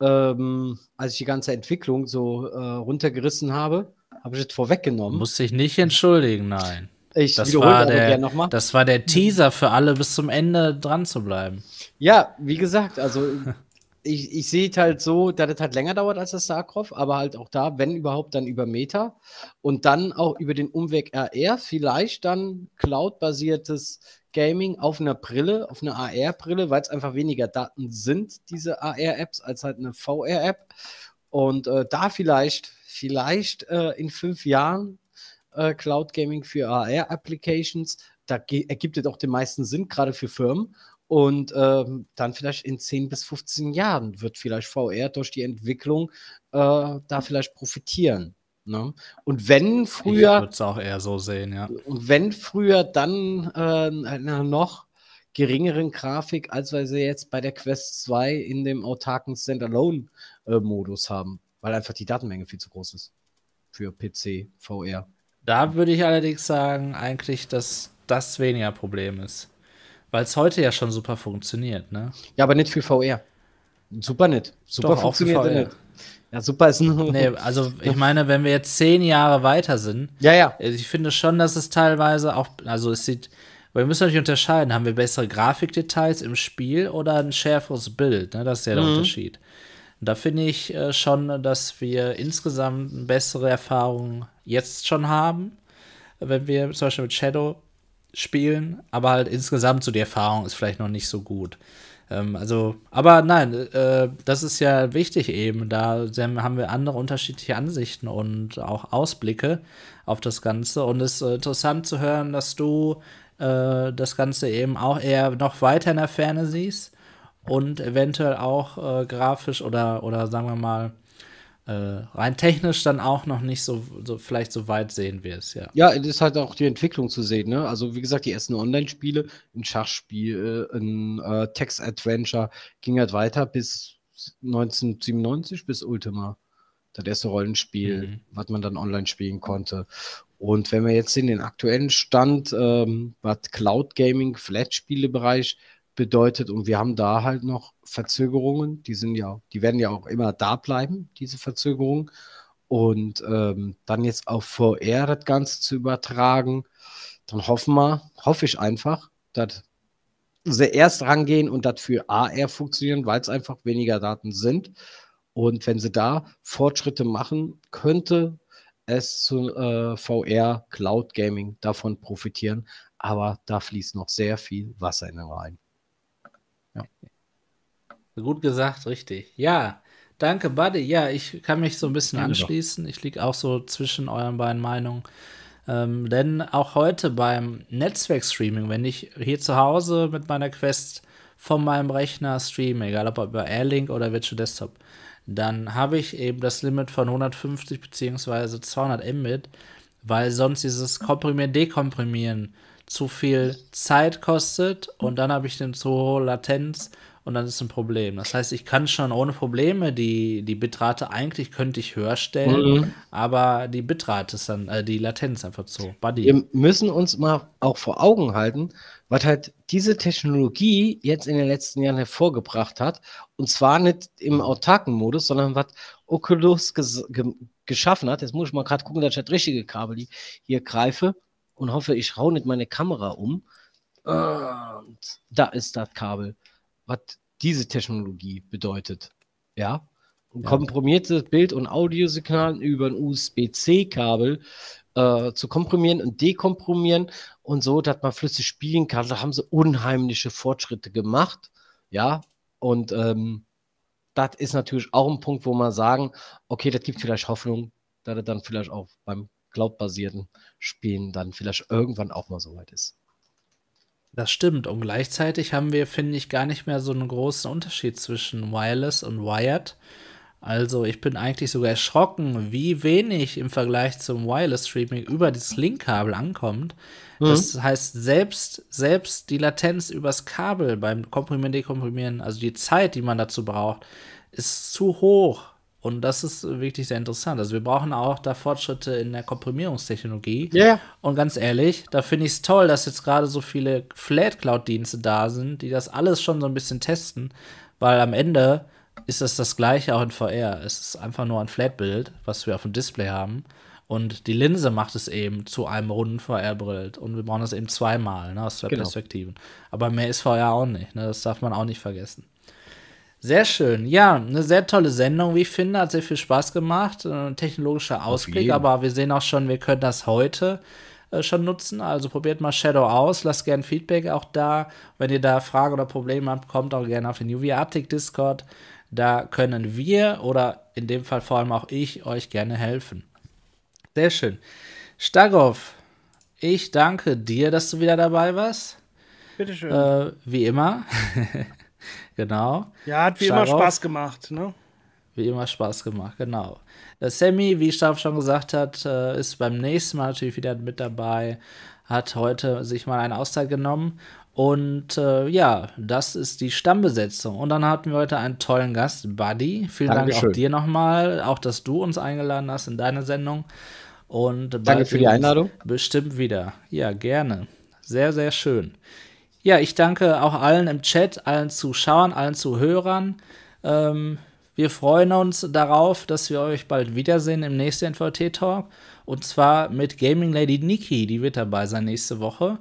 C: Ähm, als ich die ganze Entwicklung so äh, runtergerissen habe, habe ich es vorweggenommen.
A: Muss dich nicht entschuldigen, nein.
C: ich
A: Das war, der,
C: gerne nochmal.
A: das war der Teaser für alle, bis zum Ende dran zu bleiben.
C: Ja, wie gesagt, also ich, ich sehe es halt so, dass es halt länger dauert als das StarCraft, aber halt auch da, wenn überhaupt, dann über Meta und dann auch über den Umweg RR, vielleicht dann Cloud-basiertes Gaming auf einer Brille, auf einer AR-Brille, weil es einfach weniger Daten sind, diese AR-Apps, als halt eine VR-App. Und äh, da vielleicht, vielleicht äh, in fünf Jahren äh, Cloud Gaming für AR-Applications, da ergibt es auch den meisten Sinn, gerade für Firmen. Und ähm, dann vielleicht in 10 bis 15 Jahren wird vielleicht VR durch die Entwicklung äh, da vielleicht profitieren. Ne? Und wenn
A: Ich
C: früher,
A: würde es auch eher so sehen, ja.
C: und wenn früher dann äh, einer noch geringeren Grafik, als wir sie jetzt bei der Quest 2 in dem autarken Standalone-Modus haben, weil einfach die Datenmenge viel zu groß ist für PC, VR.
A: Da würde ich allerdings sagen, eigentlich, dass das weniger Problem ist. Weil es heute ja schon super funktioniert, ne?
C: Ja, aber nicht für VR. Super nicht. Super
A: Doch, auch für
C: funktioniert
A: VR.
C: nicht. Ja, super ist ein.
A: Nee, also ich meine, wenn wir jetzt zehn Jahre weiter sind,
C: Ja, ja.
A: Also Ich finde schon, dass es teilweise auch, also es sieht, weil wir müssen natürlich unterscheiden, haben wir bessere Grafikdetails im Spiel oder ein schärferes Bild, ne? Das ist ja der Unterschied. Und da finde ich äh, schon, dass wir insgesamt bessere Erfahrung jetzt schon haben, wenn wir zum Beispiel mit Shadow spielen, aber halt insgesamt so die Erfahrung ist vielleicht noch nicht so gut. Ähm, also, aber nein, äh, das ist ja wichtig eben. Da haben wir andere unterschiedliche Ansichten und auch Ausblicke auf das Ganze. Und es ist äh, interessant zu hören, dass du äh, das Ganze eben auch eher noch weiter in der Ferne siehst und eventuell auch äh, grafisch oder, oder sagen wir mal äh, rein technisch dann auch noch nicht so, so vielleicht so weit sehen wirst, ja.
C: Ja, es ist halt auch die Entwicklung zu sehen. Ne? Also, wie gesagt, die ersten Online-Spiele, ein Schachspiel, äh, ein äh, Text-Adventure ging halt weiter bis 1997, bis Ultima. Das erste Rollenspiel,
A: Mhm.
C: was man dann online spielen konnte. Und wenn wir jetzt in den aktuellen Stand, ähm, was Cloud Gaming, Flat-Spiele-Bereich bedeutet, und wir haben da halt noch Verzögerungen, die sind ja, die werden ja auch immer da bleiben, diese Verzögerungen. Und ähm, dann jetzt auf VR das Ganze zu übertragen, dann hoffen wir, hoffe ich einfach, dass sie erst rangehen und das für AR funktionieren, weil es einfach weniger Daten sind. Und wenn sie da Fortschritte machen, könnte es zu äh, VR Cloud Gaming davon profitieren. Aber da fließt noch sehr viel Wasser in den Rhein.
A: Gut gesagt, richtig. Ja, danke, Buddy. Ja, ich kann mich so ein bisschen
C: Gerne doch.
A: anschließen. Ich liege auch so zwischen euren beiden Meinungen. Ähm, denn auch heute beim Netzwerkstreaming, wenn ich hier zu Hause mit meiner Quest von meinem Rechner streame, egal ob über Airlink oder Virtual Desktop, dann habe ich eben das Limit von 150 bzw. 200 Mbit, weil sonst dieses Komprimieren, Dekomprimieren zu viel Zeit kostet und dann habe ich eine zu hohe Latenz und dann ist ein Problem. Das heißt, ich kann schon ohne Probleme die, die Bitrate eigentlich könnte ich höher stellen,
C: Mhm.
A: aber die Bitrate ist dann, äh, die Latenz einfach zu. Buddy.
C: Wir müssen uns mal auch vor Augen halten, was halt diese Technologie jetzt in den letzten Jahren hervorgebracht hat. Und zwar nicht im autarken Modus, sondern was Oculus ges ge geschaffen hat. Jetzt muss ich mal gerade gucken, dass ich das richtige Kabel hi- hier greife und hoffe, ich hau nicht meine Kamera um. Und da ist das Kabel, was diese Technologie bedeutet. Ja. ein ja. komprimiertes Bild- und Audiosignal über ein USB-C-Kabel äh, zu komprimieren und dekomprimieren und so, dass man flüssig spielen kann. Da haben sie unheimliche Fortschritte gemacht. Ja, und ähm, das ist natürlich auch ein Punkt, wo man sagen, okay, das gibt vielleicht Hoffnung, dass er dann vielleicht auch beim Cloud-basierten Spielen dann vielleicht irgendwann auch mal so weit ist.
A: Das stimmt. Und gleichzeitig haben wir, finde ich, gar nicht mehr so einen großen Unterschied zwischen Wireless und Wired. Also ich bin eigentlich sogar erschrocken, wie wenig im Vergleich zum Wireless Streaming über dieses Link-Kabel ankommt. Mhm. Das heißt, selbst, selbst die Latenz übers Kabel beim Komprimieren, Dekomprimieren, also die Zeit, die man dazu braucht, ist zu hoch. Und das ist wirklich sehr interessant. Also wir brauchen auch da Fortschritte in der Komprimierungstechnologie.
C: Ja. Yeah.
A: Und ganz ehrlich, da finde ich es toll, dass jetzt gerade so viele Flat Cloud-Dienste da sind, die das alles schon so ein bisschen testen, weil am Ende ist das das gleiche auch in VR. Es ist einfach nur ein Flat-Bild, was wir auf dem Display haben. Und die Linse macht es eben zu einem runden VR-Bild. Und wir brauchen das eben zweimal, ne, aus zwei genau. Perspektiven. Aber mehr ist VR auch nicht. Ne, das darf man auch nicht vergessen. Sehr schön. Ja, eine sehr tolle Sendung, wie ich finde. Hat sehr viel Spaß gemacht. Ein technologischer Ausblick, aber wir sehen auch schon, wir können das heute äh, schon nutzen. Also probiert mal Shadow aus. Lasst gerne Feedback auch da. Wenn ihr da Fragen oder Probleme habt, kommt auch gerne auf den UV Arctic Discord. Da können wir oder in dem Fall vor allem auch ich euch gerne helfen. Sehr schön. Stagov, ich danke dir, dass du wieder dabei warst.
B: Bitteschön.
A: Äh, wie immer. genau.
B: Ja, hat wie Starov, immer Spaß gemacht, ne?
A: Wie immer Spaß gemacht, genau. Äh, Sammy, wie Staff schon gesagt hat, äh, ist beim nächsten Mal natürlich wieder mit dabei. Hat heute sich mal eine Auszeit genommen. Und äh, ja, das ist die Stammbesetzung. Und dann hatten wir heute einen tollen Gast, Buddy. Vielen Dankeschön. Dank auch dir nochmal, auch dass du uns eingeladen hast in deine Sendung. Und
C: Danke für die Einladung.
A: Bestimmt wieder. Ja, gerne. Sehr, sehr schön. Ja, ich danke auch allen im Chat, allen Zuschauern, allen Zuhörern. Ähm, wir freuen uns darauf, dass wir euch bald wiedersehen im nächsten NVT-Talk. Und zwar mit Gaming Lady Niki, die wird dabei sein nächste Woche.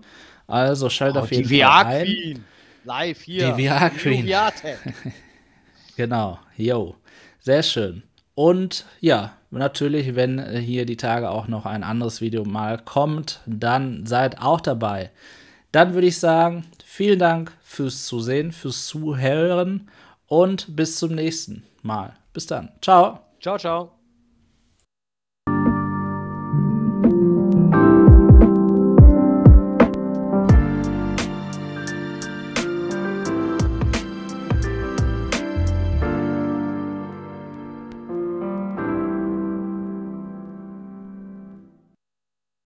A: Also schaltet oh, auf jeden Fall ein. Queen.
C: Live hier.
A: Die VR Queen. genau. Yo. Sehr schön. Und ja, natürlich, wenn hier die Tage auch noch ein anderes Video mal kommt, dann seid auch dabei. Dann würde ich sagen, vielen Dank fürs Zusehen, fürs Zuhören und bis zum nächsten Mal. Bis dann. Ciao.
C: Ciao, ciao.